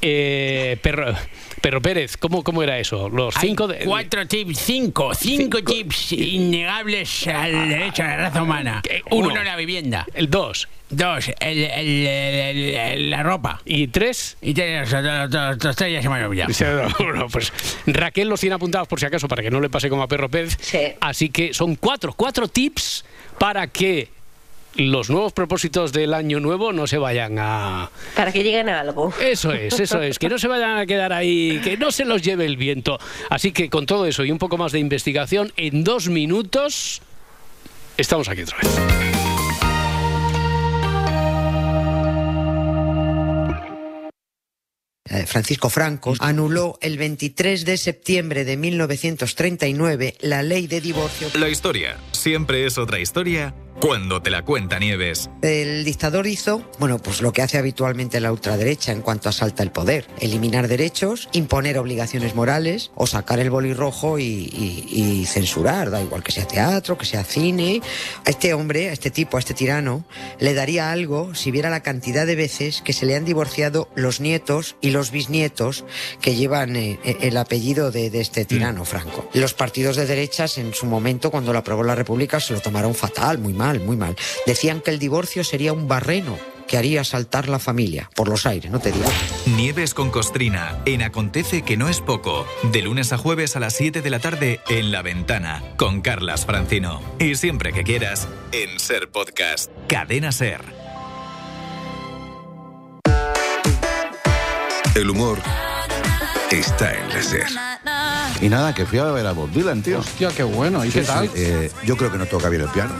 Eh, perro, Perro Pérez, ¿cómo, ¿cómo era eso? Los cinco de... Cuatro tips, cinco, cinco, tips innegables al derecho a la raza humana. Uno, la vivienda. El dos. Dos, el, el, la ropa. ¿Y tres? Y tres, los, tres ya se me han olvidado. Bueno, pues Raquel los tiene apuntados por si acaso para que no le pase como a Perro Pérez. Sí. Así que son cuatro, cuatro tips para que los nuevos propósitos del año nuevo no se vayan a... Para que lleguen a algo. Eso es, eso es, que no se vayan a quedar ahí, que no se los lleve el viento. Así que con todo eso y un poco más de investigación, en dos minutos estamos aquí otra vez. Francisco Franco anuló el 23 de septiembre de 1939 la ley de divorcio. La historia siempre es otra historia cuando te la cuenta Nieves. El dictador hizo, bueno, pues lo que hace habitualmente la ultraderecha en cuanto asalta el poder. Eliminar derechos, imponer obligaciones morales o sacar el boli rojo y, censurar, da igual que sea teatro, que sea cine. A este hombre, a este tipo, a este tirano, le daría algo si viera la cantidad de veces que se le han divorciado los nietos y los bisnietos que llevan eh, eh, el apellido de, este tirano, mm. Franco. Los partidos de derechas en su momento, cuando lo aprobó la República, se lo tomaron fatal, muy mal muy mal. Decían que el divorcio sería un barreno que haría saltar la familia por los aires, no te digo. Nieves con Costrina, en Acontece que no es poco, de lunes a jueves a las 7 de la tarde en La Ventana, con Carlas Francino. Y siempre que quieras, en Ser Podcast, Cadena Ser. El humor está en la Ser. Y nada, que fui a ver a Bob Dylan, tío. Hostia, qué bueno. ¿Y qué tal? Eh, yo creo que no toca bien el piano.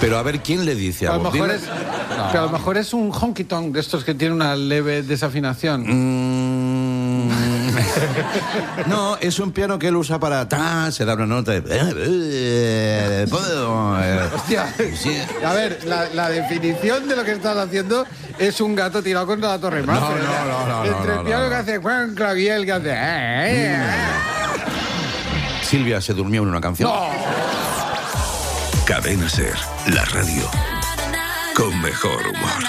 Pero a ver quién le dice a, a lo mejor es, a lo mejor es un honky tonk de estos que tiene una leve desafinación. Mm. no, es un piano que él usa para se da una nota de. Eh, eh, Hostia. A ver, la, definición de lo que estás haciendo es un gato tirado contra la torre más. No, no, no, Entre el piano que hace Juan Claviel que hace. Eh, Silvia se durmió en una canción. Cadena Ser, la radio con mejor humor.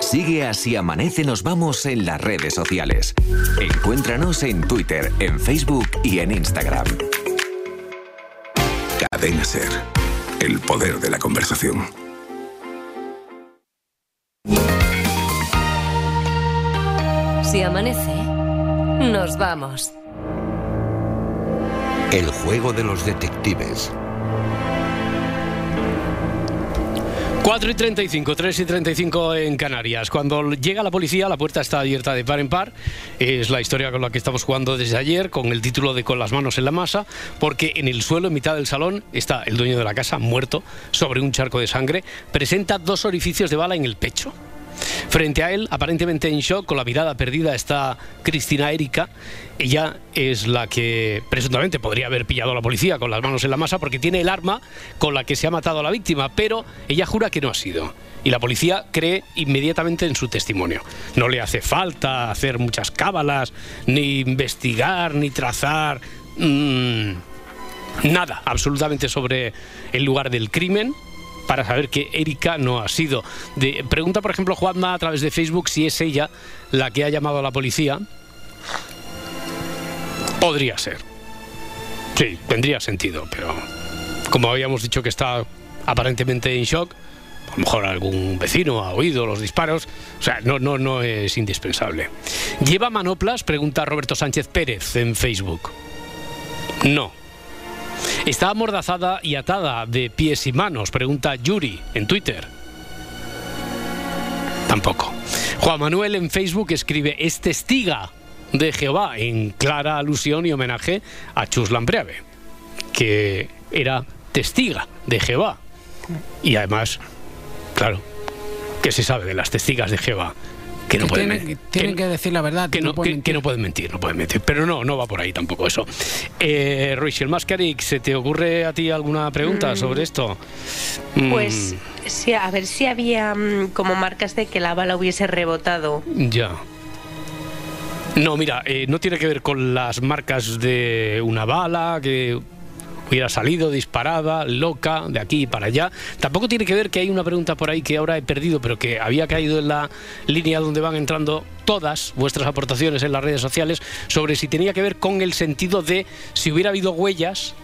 Sigue así amanece, nos vamos en las redes sociales. Encuéntranos en Twitter, en Facebook y en Instagram. Cadena Ser. El poder de la conversación. Si amanece, nos vamos. El juego de los detectives. 4 y 35, 3 y 35 en Canarias. Cuando llega la policía, la puerta está abierta de par en par. Es la historia con la que estamos jugando desde ayer, con el título de Con las manos en la masa, porque en el suelo, en mitad del salón, está el dueño de la casa, muerto, sobre un charco de sangre. Presenta dos orificios de bala en el pecho. Frente a él, aparentemente en shock, con la mirada perdida, está Cristina Erika. Ella es la que presuntamente podría haber pillado a la policía con las manos en la masa porque tiene el arma con la que se ha matado a la víctima, pero ella jura que no ha sido. Y la policía cree inmediatamente en su testimonio. No le hace falta hacer muchas cábalas, ni investigar, ni trazar... Mm, nada, absolutamente sobre el lugar del crimen para saber que Erika no ha sido. De, pregunta, por ejemplo, Juanma a través de Facebook si es ella la que ha llamado a la policía. Podría ser. Sí, tendría sentido, pero como habíamos dicho que está aparentemente en shock, a lo mejor algún vecino ha oído los disparos, o sea, no, no, no es indispensable. ¿Lleva manoplas? Pregunta Roberto Sánchez Pérez en Facebook. No, ¿Está amordazada y atada de pies y manos? Pregunta Yuri en Twitter. Tampoco. Juan Manuel en Facebook escribe, es testiga de Jehová, en clara alusión y homenaje a Chus Lampreave, que era testiga de Jehová. Y además, claro, ¿qué se sabe de las testigas de Jehová? Que no pueden tienen, que, decir la verdad que, no, pueden mentir no pueden mentir pero no no va por ahí tampoco eso eh, Rachel Mascaric ¿se te ocurre a ti alguna pregunta mm. sobre esto? pues mm. sí, a ver si había mm, como marcas de que la bala hubiese rebotado ya no, mira, eh, no tiene que ver con las marcas de una bala, que hubiera salido disparada, loca, de aquí para allá. Tampoco tiene que ver que hay una pregunta por ahí que ahora he perdido, pero que había caído en la línea donde van entrando todas vuestras aportaciones en las redes sociales sobre si tenía que ver con el sentido de si hubiera habido huellas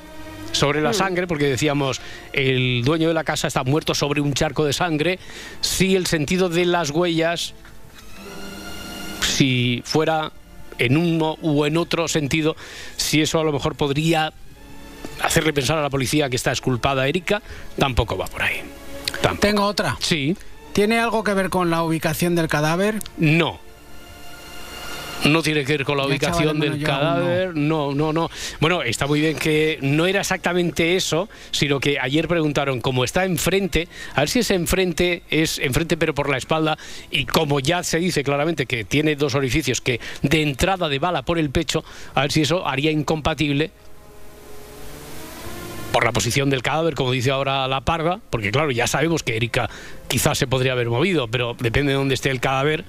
sobre la mm. sangre, porque decíamos, el dueño de la casa está muerto sobre un charco de sangre, si el sentido de las huellas, si fuera en uno u en otro sentido, si eso a lo mejor podría hacerle pensar a la policía que está esculpada Erika, tampoco va por ahí. Tengo otra. Sí. ¿Tiene algo que ver con la ubicación del cadáver? No. No tiene que ver con la ubicación del cadáver, no. no, no, Bueno, está muy bien que no era exactamente eso, sino que ayer preguntaron cómo está enfrente, a ver si ese enfrente es enfrente pero por la espalda y como ya se dice claramente que tiene dos orificios que de entrada de bala por el pecho, a ver si eso haría incompatible por la posición del cadáver, como dice ahora la parda, porque claro, ya sabemos que Erika quizás se podría haber movido, pero depende de dónde esté el cadáver,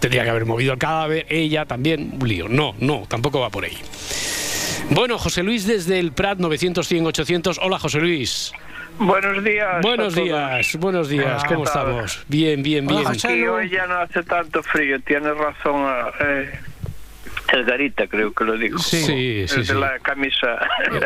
tendría que haber movido el cadáver, ella también, un lío. No, no, tampoco va por ahí. Bueno, José Luis desde el Prat 900 100 800. Hola, José Luis. Buenos días. Buenos días, buenos días. ¿Cómo estamos? Bien, bien, bien. hoy ya no hace tanto frío, tienes razón. Eh, el Garita, creo que lo digo. Sí, sí, el de la camisa.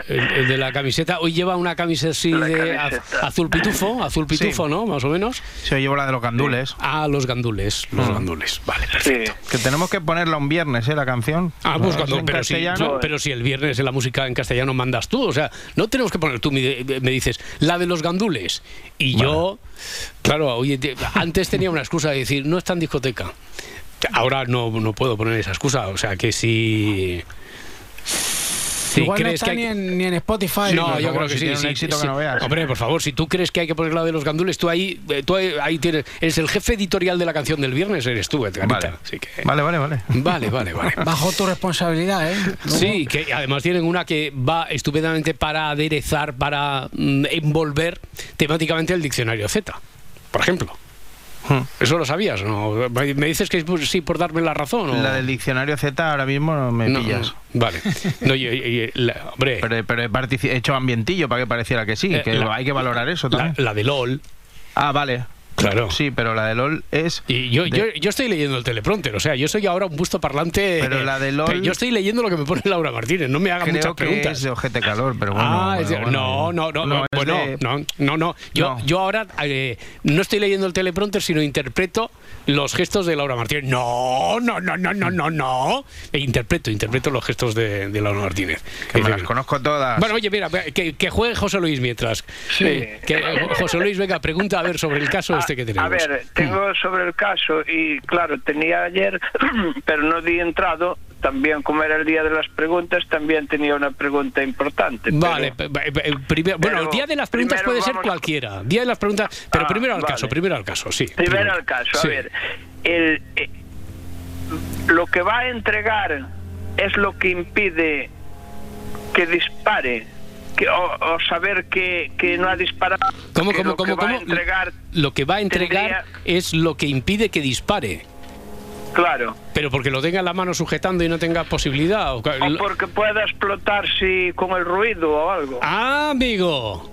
El, de la camiseta. Hoy lleva una camisa así de azul pitufo, azul pitufo, ¿no? Más o menos. Sí, hoy llevo la de los gandules. Ah, los gandules, los mm. gandules. Vale, perfecto. Que tenemos que ponerla un viernes, ¿eh? La canción. Ah, pues cuando, pero, si, pero si el viernes en la música en castellano mandas tú, o sea, no tenemos que poner tú, me, dices, la de los gandules. Y yo, claro, oye, antes tenía una excusa de decir, no está en discoteca. Ahora no, no puedo poner esa excusa, o sea que si... Si Igual crees no está que hay... ni, en, Spotify. No, yo creo que sí. sí, sí, que no veas. Hombre, por favor, si tú crees que hay que poner la de los gandules, tú ahí, eh, tú ahí tienes, eres el jefe editorial de la canción del viernes, eres tú, Edgarita. Vale. vale, vale, vale. Vale, vale, Bajo tu responsabilidad, ¿eh? Sí, que además tienen una que va estupendamente para aderezar, para mm, envolver temáticamente el diccionario Z, por ejemplo. Hmm. ¿Eso lo sabías? ¿no? ¿Me dices que sí por darme la razón? La del diccionario Z ahora mismo me pillas. Vale. No, hombre. Pero, he, hecho ambientillo para que pareciera que sí, eh, que hay que valorar eso también. La, de LOL. Ah, vale. Claro. Sí, pero la de LOL es. Y yo, yo, yo, estoy leyendo el teleprompter, o sea, yo soy ahora un busto parlante. Pero la de LOL. yo estoy leyendo lo que me pone Laura Martínez, no me haga muchas preguntas. Es de ojete calor, pero bueno. Ah, no, no, no, no, bueno, no, no, no. Yo, yo ahora eh, no estoy leyendo el teleprompter, sino interpreto los gestos de Laura Martínez. No, no, no, no, no, no, no. E interpreto, interpreto los gestos de, de Laura Martínez. Que me las conozco todas. Bueno, oye, mira, que, que juegue José Luis mientras. Sí. que José Luis, venga, pregunta a ver sobre el caso este que tenemos. A ver, tengo sobre el caso y claro, tenía ayer, pero no di entrado. También, como era el día de las preguntas, también tenía una pregunta importante. Vale, primero, bueno, el día de las preguntas puede ser cualquiera. Día de las preguntas, pero ah, primero al caso, primero al caso, sí. Primero, al caso, a ver. El, eh, lo que va a entregar es lo que impide que dispare o, saber que, no ha disparado. ¿Cómo, cómo, cómo? Lo, entregar lo que va a entregar es lo que impide que dispare. Claro. Pero porque lo tenga en la mano sujetando y no tenga posibilidad. O, porque pueda explotar si con el ruido o algo. Ah, amigo.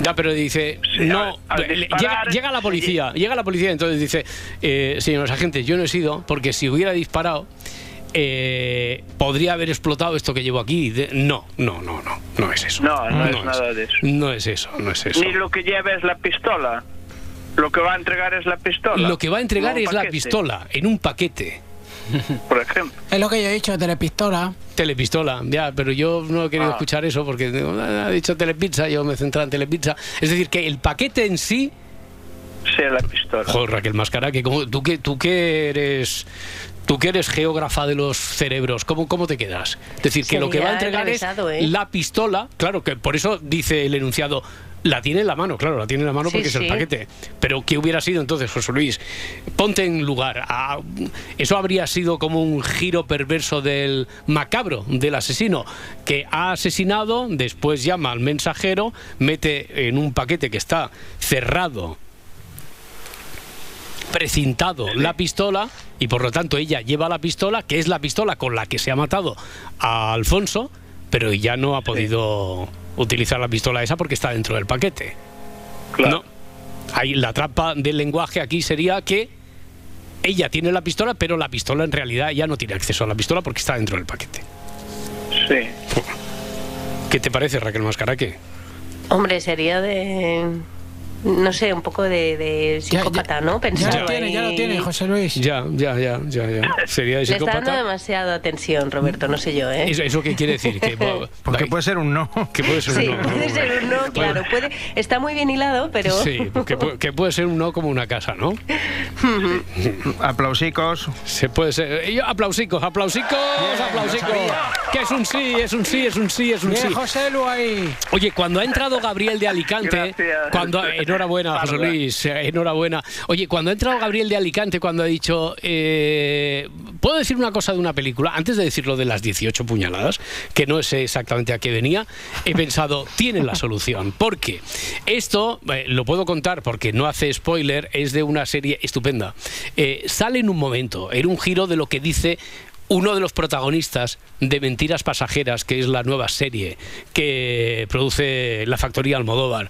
Ya, pero dice, no, llega, la policía, llega la policía, entonces dice, eh, señores agentes, yo no he sido, porque si hubiera disparado, eh, podría haber explotado esto que llevo aquí. no, no, no, no, no es eso. No, no, es, nada de eso. No es eso, no es eso. Ni lo que lleva es la pistola. Lo que va a entregar es la pistola. Lo que va a entregar es la pistola en un paquete. Por ejemplo. Es lo que yo he dicho, telepistola. Telepistola, ya, pero yo no he querido ah. escuchar eso porque ha dicho telepizza, yo me he centrado en telepizza. Es decir, que el paquete en sí sea la pistola. Joder, Raquel Mascara, que como, tú que tú que eres Tú que eres geógrafa de los cerebros, ¿cómo, cómo te quedas? Es decir, que lo que va a entregar es ¿eh? la pistola, claro, que por eso dice el enunciado, la tiene en la mano, claro, la tiene en la mano porque es el paquete. Pero ¿qué hubiera sido entonces, José Luis? Ponte en lugar. eso habría sido como un giro perverso del macabro, del asesino, que ha asesinado, después llama al mensajero, mete en un paquete que está cerrado precintado la pistola y por lo tanto ella lleva la pistola, que es la pistola con la que se ha matado a Alfonso, pero ya no ha podido utilizar la pistola esa porque está dentro del paquete. Claro. Ahí la trampa del lenguaje aquí sería que ella tiene la pistola, pero la pistola en realidad ya no tiene acceso a la pistola porque está dentro del paquete. Sí. ¿Qué te parece, Raquel Mascaraque? Hombre, sería de no sé, un poco de, de psicópata, ¿no? Pensar ya lo tiene, ya lo tiene, José Luis. Ya, ya, ya, ya, ya. Sería de psicópata. Le está dando demasiada atención, Roberto, no sé yo, ¿eh? ¿Eso, eso qué quiere decir? Que, Porque puede ser un no. Que puede ser sí, un no. puede ser un no, claro. Puede, está muy bien hilado, pero... Sí, que, que puede ser un no como una casa, ¿no? aplausicos. Se puede ser... Aplausicos, aplausicos, aplausicos. Que es un sí, es un sí, es un sí, es un sí. José Lu ahí. Oye, cuando ha entrado Gabriel de Alicante... Cuando, enhorabuena, José Luis enhorabuena. Oye, cuando ha entrado Gabriel de Alicante, cuando ha dicho, eh, ¿puedo decir una cosa de una película? Antes de decir lo de las 18 puñaladas, que no sé exactamente a qué venía, he pensado, tienen la solución. Porque esto, eh, lo puedo contar porque no hace spoiler, es de una serie estupenda. Eh, sale en un momento, en un giro de lo que dice uno de los protagonistas de Mentiras Pasajeras, que es la nueva serie que produce la factoría Almodóvar,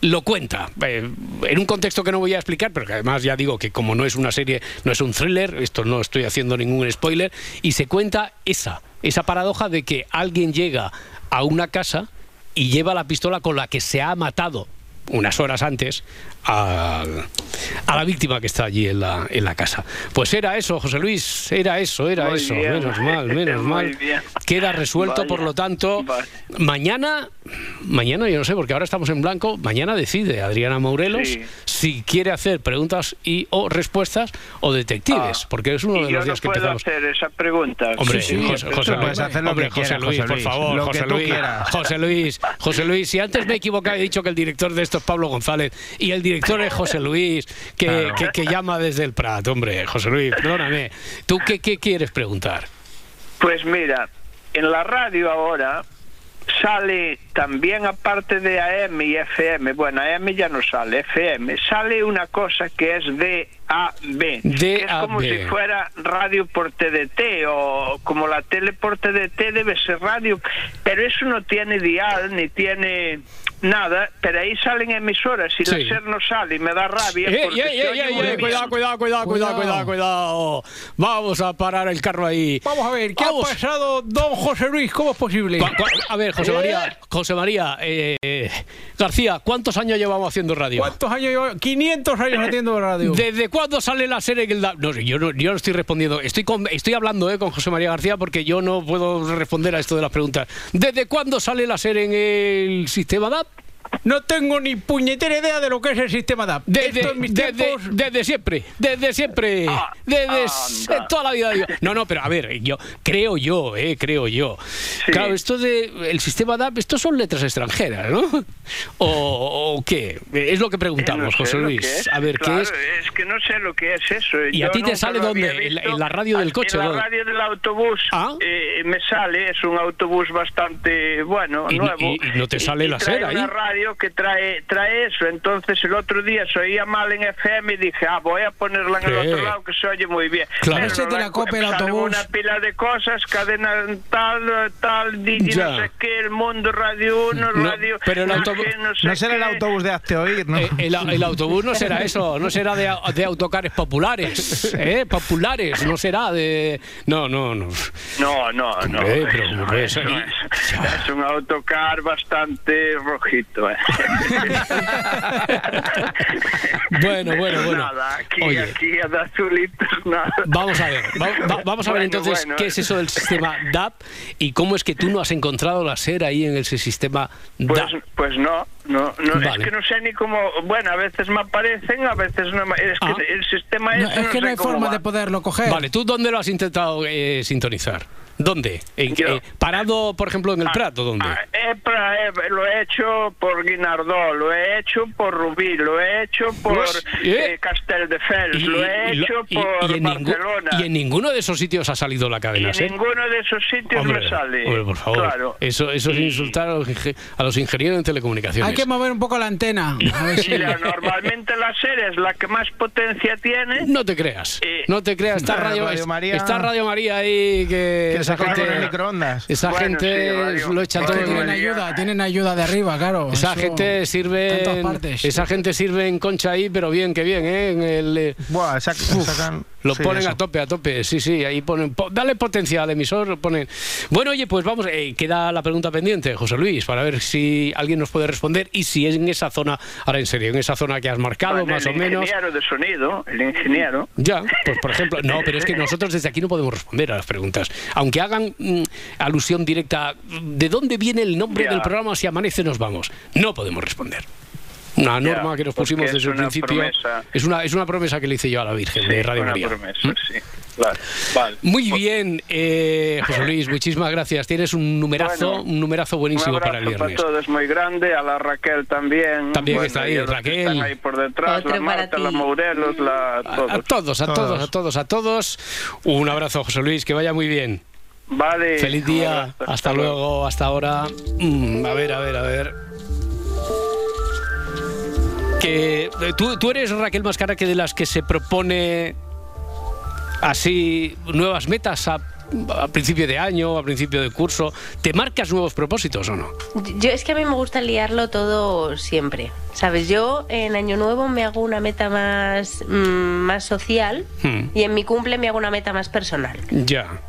lo cuenta eh, en un contexto que no voy a explicar, pero que además ya digo que como no es una serie, no es un thriller, esto no estoy haciendo ningún spoiler, y se cuenta esa, esa paradoja de que alguien llega a una casa y lleva la pistola con la que se ha matado unas horas antes a, la víctima que está allí en la, en la casa. Pues era eso, José Luis, era eso, era eso. Menos mal, menos mal. Queda resuelto, por lo tanto, mañana, mañana yo no sé, porque ahora estamos en blanco, mañana decide Adriana Maurelos si quiere hacer preguntas y o respuestas o detectives, ah. porque es uno de los días que empezamos. hacer esa pregunta. Hombre, José, José, Luis, por favor, José Luis, José Luis, José Luis, si antes me he equivocado he dicho que el director de esto es Pablo González y el director es José Luis, que, que, llama desde el Prat, hombre, José Luis, perdóname. ¿Tú qué, qué quieres preguntar? Pues mira, en la radio ahora sale también aparte de AM y FM, bueno, AM ya no sale, FM, sale una cosa que es de B. es como si fuera radio por TDT o como la tele por TDT debe ser radio, pero eso no tiene dial ni tiene nada, pero ahí salen emisoras y la SER no sale y me da rabia. cuidado, cuidado, cuidado, cuidado, cuidado, cuidado. Vamos a parar el carro ahí. Vamos a ver, ¿qué ha pasado, don José Luis? ¿Cómo es posible? A ver, José María, José María eh, García, ¿cuántos años llevamos haciendo radio? ¿Cuántos años llevamos? 500 años haciendo radio. ¿Desde cuándo sale la serie? No, yo no, yo no estoy respondiendo. Estoy, estoy hablando eh, con José María García porque yo no puedo responder a esto de las preguntas. ¿Desde cuándo sale la serie en el sistema DAP? No tengo ni puñetera idea de lo que es el sistema DAP. Desde, desde, siempre, desde siempre, ah, desde toda la vida. No, no, pero a ver, yo creo yo, eh, creo yo. Claro, esto de el sistema DAP, esto son letras extranjeras, ¿no? ¿O, qué? Es lo que preguntamos, José Luis. A ver, ¿qué es? Es que no sé lo que es eso. ¿Y a ti te sale dónde? ¿En la, radio del coche? En la radio del autobús ¿Ah? eh, me sale, es un autobús bastante bueno, nuevo. Y, no te sale la sera ahí que trae trae eso. Entonces el otro día se oía mal en FM y dije, ah, voy a ponerla en el otro lado que se oye muy bien. Claro, Pero te la copia el autobús. Una pila de cosas, cadena tal, tal, di, no sé qué, el mundo, Radio 1, Radio... Pero el autobús... No, será el autobús de Hazte Oír, ¿no? Eh, el, autobús no será eso, no será de, de autocares populares, ¿eh? Populares, no será de... No, no, no. No, no, no. pero, es, es un autocar bastante rojito, ¿eh? bueno, bueno, bueno. Nada, aquí, aquí nada. Vamos a ver, vamos a ver entonces qué es eso del sistema DAP y cómo es que tú no has encontrado la SER ahí en ese sistema DAP. Pues, pues no, no, no es que no sé ni cómo. Bueno, a veces me aparecen, a veces no. Es que ah. el sistema no, es que no, hay forma de poderlo coger. Vale, ¿tú dónde lo has intentado eh, sintonizar? ¿Dónde? ¿En, ¿Parado, por ejemplo, en el ah, Prato? ¿Dónde? Ah, lo he hecho por Guinardó, lo he hecho por Rubí, lo he hecho por ¿eh? eh Castel de Fels, lo he hecho por y Barcelona. ¿Y en ninguno de esos sitios ha salido la cadena? en ninguno de esos sitios me sale. Hombre, por favor. Claro. Eso, eso es insultar a los, ingenieros en telecomunicaciones. Hay que mover un poco la antena. normalmente la serie es la que más potencia tiene. No te creas. no te creas. Está Radio, María. Está Radio María ahí que esa gente, microondas. Esa gente lo echa todo. Tienen ayuda, tienen ayuda de arriba, claro. Esa gente sirve. esa gente sirve en concha ahí, pero bien, que bien, ¿eh? En el, eh, Buah, sacan, lo ponen a tope, a tope. Sí, sí, ahí ponen. dale potencia al emisor, ponen. Bueno, oye, pues vamos, eh, queda la pregunta pendiente, José Luis, para ver si alguien nos puede responder y si es en esa zona, ahora en serio, en esa zona que has marcado, más o menos. El ingeniero de sonido, el ingeniero. Ya, pues por ejemplo, no, pero es que nosotros desde aquí no podemos responder a las preguntas. Aunque hagan mm, alusión directa, ¿de dónde viene el nombre del programa si amanece nos vamos? No podemos responder. Una norma que nos pusimos desde el principio. Es una, es una promesa que le hice yo a la Virgen de Radio María. Promesa, ¿Mm? sí. Muy bien, eh, José Luis, muchísimas gracias. Tienes un numerazo, un numerazo buenísimo para el viernes. Para todos muy grande, a la Raquel también. También está ahí, Raquel. Están ahí por detrás, la Marta, la Mourelos, la, todos. A, todos, a todos, a todos, a todos. Un abrazo, José Luis, que vaya muy bien. Vale. Feliz día. Hasta, luego, hasta ahora. Mm, a ver, a ver, a ver. Que eh, tú, tú eres Raquel Mascara que de las que se propone así nuevas metas a, principio de año, a principio de curso? ¿Te marcas nuevos propósitos o no? Yo es que a mí me gusta liarlo todo siempre. Sabes, yo en Año Nuevo me hago una meta más, mm, más social hmm. y en mi cumple me hago una meta más personal. Ya.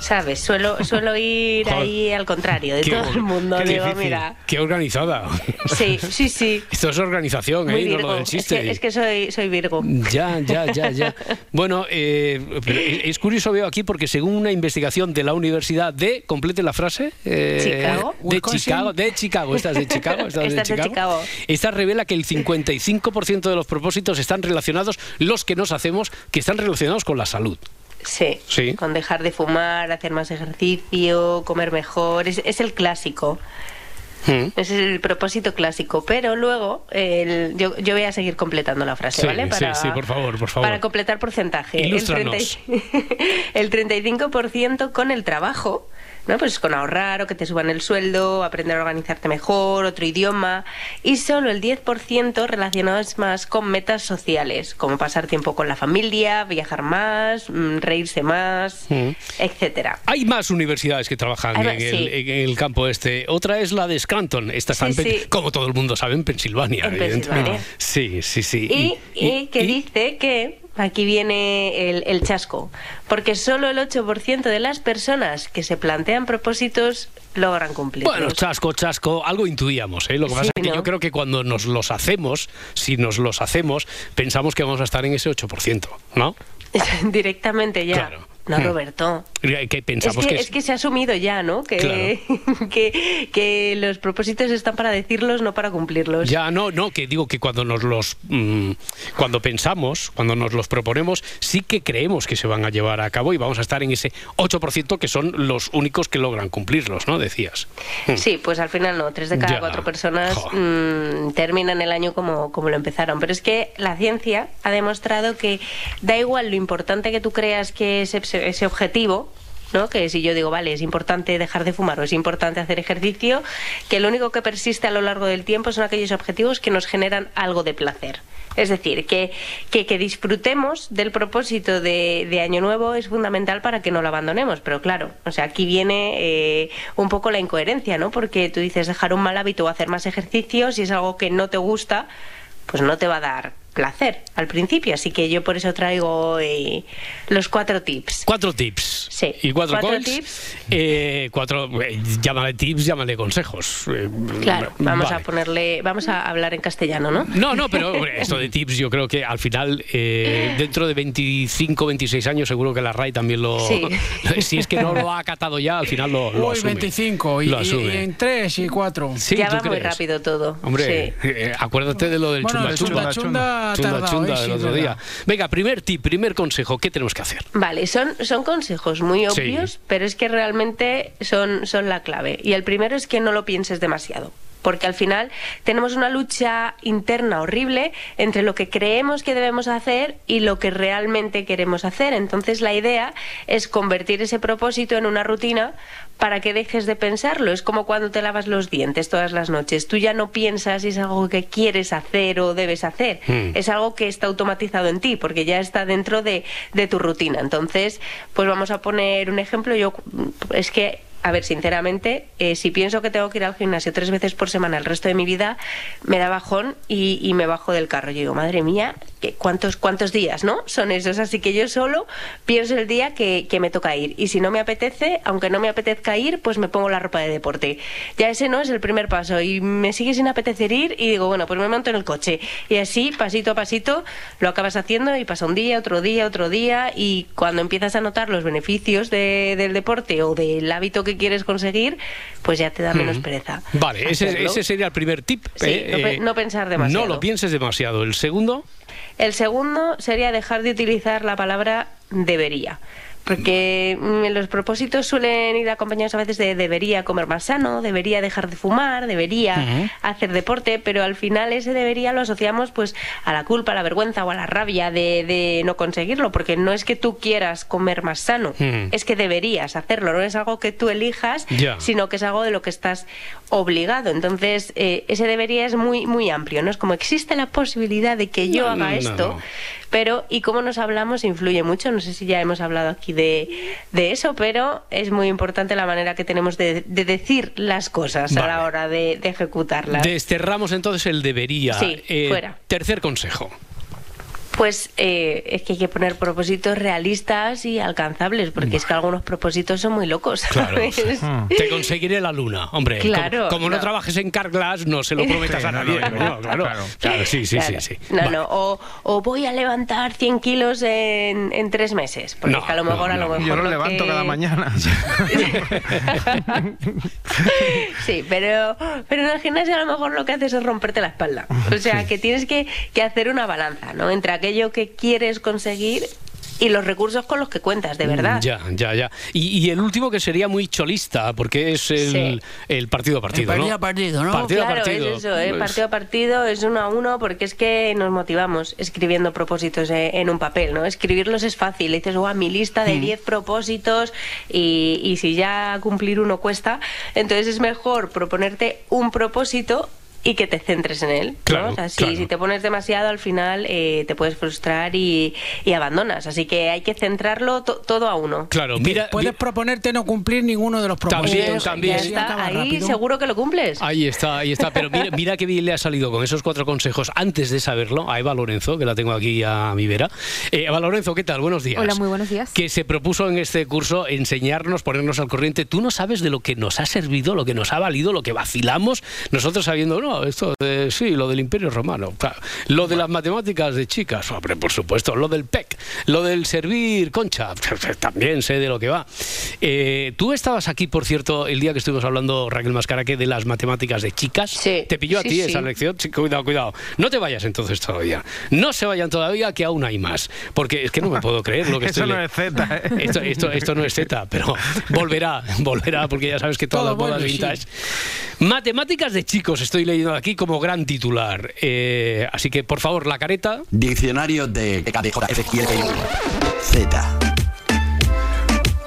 ¿Sabes? Suelo, suelo ir ahí al contrario de todo el mundo. Qué Digo, mira. Qué organizada. Sí, sí, sí. Esto es organización, ¿eh? No lo del chiste. Es que, soy, soy Virgo. Ya, ya, ya, ya. bueno, eh, es curioso, veo aquí, porque según una investigación de la Universidad de, complete la frase. Eh, ¿Chicago? De Chicago, de Chicago. ¿Estás de Chicago? ¿Estás de, Chicago? de Chicago? Esta revela que el 55% de los propósitos están relacionados, los que nos hacemos, que están relacionados con la salud. Sí, con dejar de fumar, hacer más ejercicio, comer mejor, es, el clásico. Ese es el propósito clásico, pero luego el, yo, voy a seguir completando la frase, ¿vale? Para, sí, sí, por favor, por favor. Para completar porcentaje. El, 30, el 35% con el trabajo ¿no? Pues con ahorrar o que te suban el sueldo, aprender a organizarte mejor, otro idioma. Y solo el 10% relacionados más con metas sociales, como pasar tiempo con la familia, viajar más, mm, reírse más, mm. etcétera. Hay más universidades que trabajan en, el, campo este. Otra es la de Scranton. Esta está, como todo el mundo sabe, en Pensilvania. En Pensilvania. Sí, sí, sí. Y, y que dice que Aquí viene el, chasco, porque solo el 8% de las personas que se plantean propósitos logran cumplir. Bueno, chasco, chasco, algo intuíamos. ¿eh? Lo que pasa es que yo creo que cuando nos los hacemos, si nos los hacemos, pensamos que vamos a estar en ese 8%, ¿no? Directamente ya. Claro. No, hmm. Roberto. pensamos es, que, se ha asumido ya, ¿no? Que, que, los propósitos están para decirlos, no para cumplirlos. Ya, no, no, que digo que cuando nos los mm, cuando pensamos, cuando nos los proponemos, sí que creemos que se van a llevar a cabo y vamos a estar en ese 8% que son los únicos que logran cumplirlos, ¿no? Decías. Hmm. Sí, pues al final no, tres de cada cuatro personas mm, terminan el año como, como lo empezaron. Pero es que la ciencia ha demostrado que da igual lo importante que tú creas que es ese, objetivo, ¿no? Que si yo digo, vale, es importante dejar de fumar o es importante hacer ejercicio, que lo único que persiste a lo largo del tiempo son aquellos objetivos que nos generan algo de placer. Es decir, que, que, disfrutemos del propósito de, Año Nuevo es fundamental para que no lo abandonemos. Pero claro, o sea, aquí viene eh, un poco la incoherencia, ¿no? Porque tú dices dejar un mal hábito o hacer más ejercicio, si es algo que no te gusta, pues no te va a dar placer al principio. Así que yo por eso traigo eh, los cuatro tips. Cuatro tips. Sí. Y cuatro, tips. Eh, cuatro, eh, llámale tips, llámale consejos. claro, vamos a ponerle, vamos a hablar en castellano, ¿no? No, no, pero esto de tips yo creo que al final, dentro de 25, 26 años, seguro que la RAI también lo... si es que no lo ha acatado ya, al final lo, lo asume. 25 y, en 3 y 4. ya va muy rápido todo. Hombre, acuérdate de lo del bueno, chunda, chunda ¿eh? del otro día. Venga, primer tip, primer consejo, ¿qué tenemos que hacer? Vale, son, son consejos muy obvios, pero es que realmente son, son la clave. Y el primero es que no lo pienses demasiado porque al final tenemos una lucha interna horrible entre lo que creemos que debemos hacer y lo que realmente queremos hacer. Entonces la idea es convertir ese propósito en una rutina para que dejes de pensarlo. Es como cuando te lavas los dientes todas las noches. Tú ya no piensas si es algo que quieres hacer o debes hacer. Hmm. Es algo que está automatizado en ti porque ya está dentro de, de tu rutina. Entonces, pues vamos a poner un ejemplo. Yo es que a ver, sinceramente, eh, si pienso que tengo que ir al gimnasio tres veces por semana el resto de mi vida, me da bajón y, me bajo del carro. Yo digo, madre mía, ¿cuántos, ¿cuántos días no son esos? Así que yo solo pienso el día que, me toca ir. Y si no me apetece, aunque no me apetezca ir, pues me pongo la ropa de deporte. Ya ese no es el primer paso. Y me sigue sin apetecer ir y digo, bueno, pues me monto en el coche. Y así, pasito a pasito, lo acabas haciendo y pasa un día, otro día, otro día. Y cuando empiezas a notar los beneficios del deporte o del hábito que quieres conseguir, pues ya te da menos pereza. Vale, ese, sería el primer tip. Eh, no, pensar demasiado. No lo pienses demasiado. ¿El segundo? El segundo sería dejar de utilizar la palabra debería. Porque mm, los propósitos suelen ir acompañados a veces de debería comer más sano, debería dejar de fumar, debería hacer deporte, pero al final ese debería lo asociamos pues a la culpa, a la vergüenza o a la rabia de, no conseguirlo, porque no es que tú quieras comer más sano, es que deberías hacerlo, no es algo que tú elijas, sino que es algo de lo que estás obligado. Entonces, eh, ese debería es muy, muy amplio, ¿no? Es como existe la posibilidad de que yo haga esto, pero y cómo nos hablamos influye mucho. No sé si ya hemos hablado aquí de, eso, pero es muy importante la manera que tenemos de, decir las cosas a la hora de, ejecutarlas. Desterramos entonces el debería. Sí, eh, fuera. Tercer consejo pues eh, es que hay que poner propósitos realistas y alcanzables, porque es que algunos propósitos son muy locos. Claro. Te conseguiré la luna, hombre. Claro, como, no. trabajes en Carglass, no se lo prometas a nadie. No, claro, claro, sí, sí, sí, sí. No, no, o, voy a levantar 100 kilos en, en tres meses, porque es que a lo mejor, a lo mejor Yo lo, levanto cada mañana. sí, pero, pero en el gimnasio a lo mejor lo que haces es romperte la espalda. O sea, que tienes que, que hacer una balanza, ¿no? Entre aquello que quieres conseguir y los recursos con los que cuentas, de verdad. Ya, ya, ya. Y, el último que sería muy cholista, porque es el, el partido a partido. partido a partido, ¿no? Partido claro, a partido. es eso, ¿eh? pues partido a partido es uno a uno, porque es que nos motivamos escribiendo propósitos eh, en un papel, ¿no? Escribirlos es fácil, dices, guau, mi lista de 10 mm. propósitos y, y si ya cumplir uno cuesta, entonces es mejor proponerte un propósito y que te centres en él. Claro, O sea, si, te pones demasiado, al final eh, te puedes frustrar y, abandonas. Así que hay que centrarlo todo a uno. Claro, mira, puedes proponerte no cumplir ninguno de los propósitos. También, también. ahí seguro que lo cumples. Ahí está, ahí está. Pero mira, mira qué bien le ha salido con esos cuatro consejos antes de saberlo a Eva Lorenzo, que la tengo aquí a mi vera. Eh, Eva Lorenzo, ¿qué tal? Buenos días. Hola, muy buenos días. Que se propuso en este curso enseñarnos, ponernos al corriente. Tú no sabes de lo que nos ha servido, lo que nos ha valido, lo que vacilamos, nosotros sabiendo, no, esto de sí, lo del Imperio Romano. Lo de las matemáticas de chicas, hombre, por supuesto. Lo del PEC, lo del servir concha, también sé de lo que va. Eh, Tú estabas aquí, por cierto, el día que estuvimos hablando, Raquel Mascaraque, de las matemáticas de chicas. Sí. ¿Te pilló a ti esa lección? cuidado, cuidado. No te vayas entonces todavía. No se vayan todavía, que aún hay más. Porque es que no me puedo creer lo que estoy... Eso no es Z, ¿eh? esto, esto, esto, no es Z, pero volverá, volverá, porque ya sabes que todas las modas vintage. Matemáticas de chicos, estoy leyendo aquí como gran titular. Eh, así que, por favor, la careta. Diccionario de Z.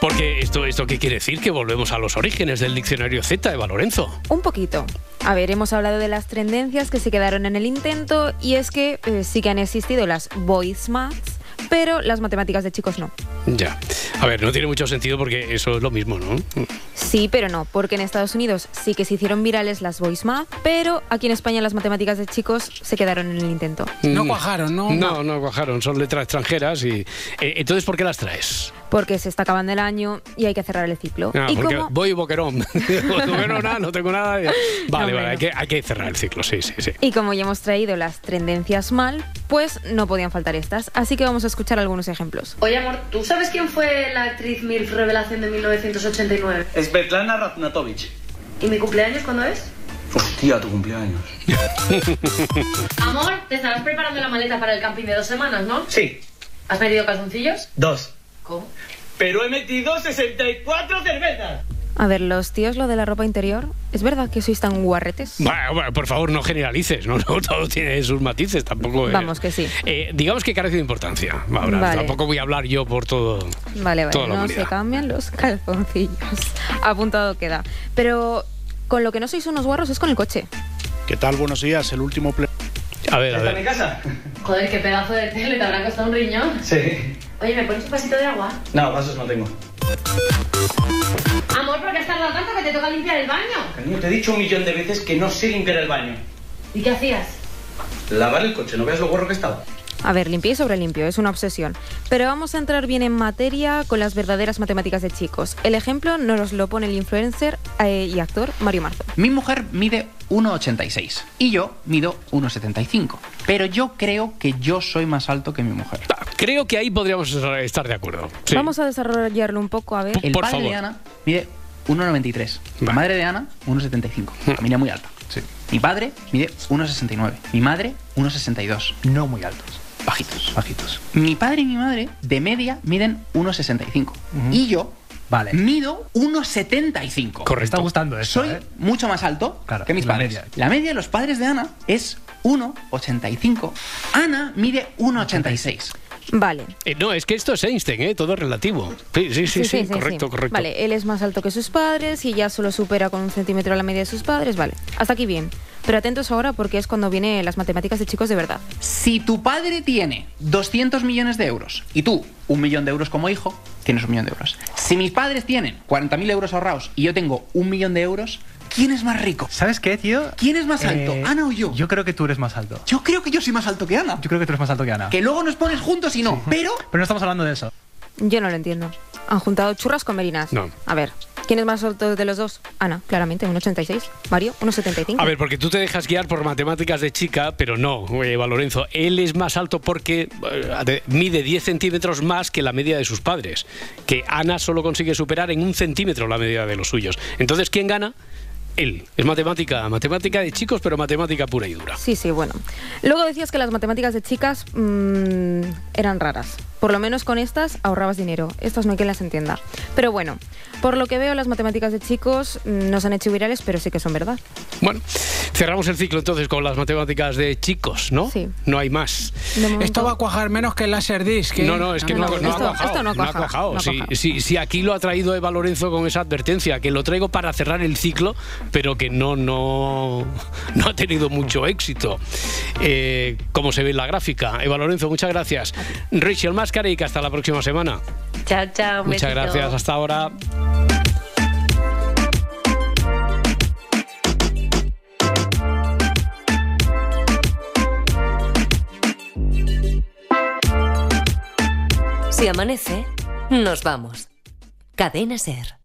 Porque esto, esto qué quiere decir? Que volvemos a los orígenes del diccionario Z, Eva Lorenzo. Un poquito. A ver, hemos hablado de las tendencias que se quedaron en el intento y es que eh, sí que han existido las voice maths, pero las matemáticas de chicos no. Ya. A ver, no tiene mucho sentido porque eso es lo mismo, ¿no? Sí, pero no, porque en Estados Unidos sí que se hicieron virales las voice math, pero aquí en España las matemáticas de chicos se quedaron en el intento. No cuajaron, ¿no? No, no cuajaron, son letras extranjeras y... Eh, entonces, ¿por qué las traes? Porque se está acabando el año y hay que cerrar el ciclo. Ah, ¿Y porque voy boquerón. nada, no tengo nada. Vale, vale, hay que, hay que cerrar el ciclo, sí, sí, sí. Y como ya hemos traído las tendencias mal, pues no podían faltar estas. Así que vamos a escuchar algunos ejemplos. Oye, amor, ¿tú sabes quién fue la actriz MILF Revelación de 1989? Es Svetlana Ratnatovich. ¿Y mi cumpleaños cuándo es? Hostia, tu cumpleaños. Amor, te estarás preparando la maleta para el camping de dos semanas, ¿no? Sí. ¿Has metido calzoncillos? Dos. ¿Cómo? Pero he metido 64 cervezas. A ver, los tíos, lo de la ropa interior, ¿es verdad que sois tan guarretes? Bueno, por favor, no generalices, ¿no? Todo tiene sus matices, tampoco. Vamos, que sí. Eh, digamos que carece de importancia. Ahora, tampoco voy a hablar yo por todo. Vale, vale, no se cambian los calzoncillos. Apuntado queda. Pero con lo que no sois unos guarros es con el coche. ¿Qué tal? Buenos días, el último pleno. A ver, a ver. ¿Está en mi casa? Joder, qué pedazo de tele, te habrá costado un riñón. Sí. Oye, ¿me pones un vasito de agua? No, vasos no tengo. Amor, ¿por qué has tardado tanto que te toca limpiar el baño? Cariño, te he dicho un millón de veces que no sé limpiar el baño. ¿Y qué hacías? Lavar el coche, ¿no ves lo gorro que estaba? A ver, limpio y sobre limpio, es una obsesión. Pero vamos a entrar bien en materia con las verdaderas matemáticas de chicos. El ejemplo nos lo pone el influencer eh, y actor Mario Marzo. Mi mujer mide 1,86 y yo mido 1,75. Pero yo creo que yo soy más alto que mi mujer. Creo que ahí podríamos estar de acuerdo. Vamos a desarrollarlo un poco, a ver. El padre de Ana mide 1,93. La madre de Ana, 1,75. Familia muy alta. Sí. Mi padre mide 1,69. Mi madre, 1,62. No muy altos. Bajitos. Bajitos. Mi padre y mi madre, de media, miden 1,65. Y yo, Vale. Mido 1,75. Correcto. está gustando eso. Soy ¿eh? mucho más alto que mis padres. La media de los padres de Ana es 1,85. Ana mide 1,86. Vale. Eh, no, es que esto es Einstein, ¿eh? todo relativo. Sí, sí, sí, sí, correcto, correcto. Vale, él es más alto que sus padres y ya solo supera con un centímetro la media de sus padres. Vale, hasta aquí bien. Pero atentos ahora porque es cuando vienen las matemáticas de chicos de verdad. Si tu padre tiene 200 millones de euros y tú un millón de euros como hijo, tienes un millón de euros. Si mis padres tienen 40.000 euros ahorrados y yo tengo un millón de euros, ¿Quién es más rico? ¿Sabes qué, tío? ¿Quién es más alto? Eh, ¿Ana o yo? Yo creo que tú eres más alto. Yo creo que yo soy más alto que Ana. Yo creo que tú eres más alto que Ana. Que luego nos pones juntos y no, pero... Pero no estamos hablando de eso. Yo no lo entiendo. Han juntado churras con merinas. No. A ver, ¿quién es más alto de los dos? Ana, claramente, 1,86. Mario, 1,75. A ver, porque tú te dejas guiar por matemáticas de chica, pero no, Eva Lorenzo. Él es más alto porque eh, mide 10 centímetros más que la media de sus padres. Que Ana solo consigue superar en un centímetro la media de los suyos. Entonces, ¿quién gana? Él. Es matemática, matemática de chicos, pero matemática pura y dura. Sí, sí, bueno. Luego decías que las matemáticas de chicas mmm, eran raras. Por lo menos con estas ahorrabas dinero. Estas no hay quien las entienda. Pero bueno, por lo que veo, las matemáticas de chicos mm, no se han hecho virales, pero sí que son verdad. Bueno, cerramos el ciclo entonces con las matemáticas de chicos, ¿no? Sí. No hay más. Esto va a cuajar menos que el Laserdisc. No, no, es que no, ha cuajado. Esto no ha cuajado. Si, aquí lo ha traído Eva Lorenzo con esa advertencia, que lo traigo para cerrar el ciclo, pero que no, no, no ha tenido mucho éxito. Eh, como se ve en la gráfica. Eva Lorenzo, muchas gracias. Rachel y hasta la próxima semana. Chao, chao. Muchas gracias. Hasta ahora. Si amanece, nos vamos. Cadena Ser.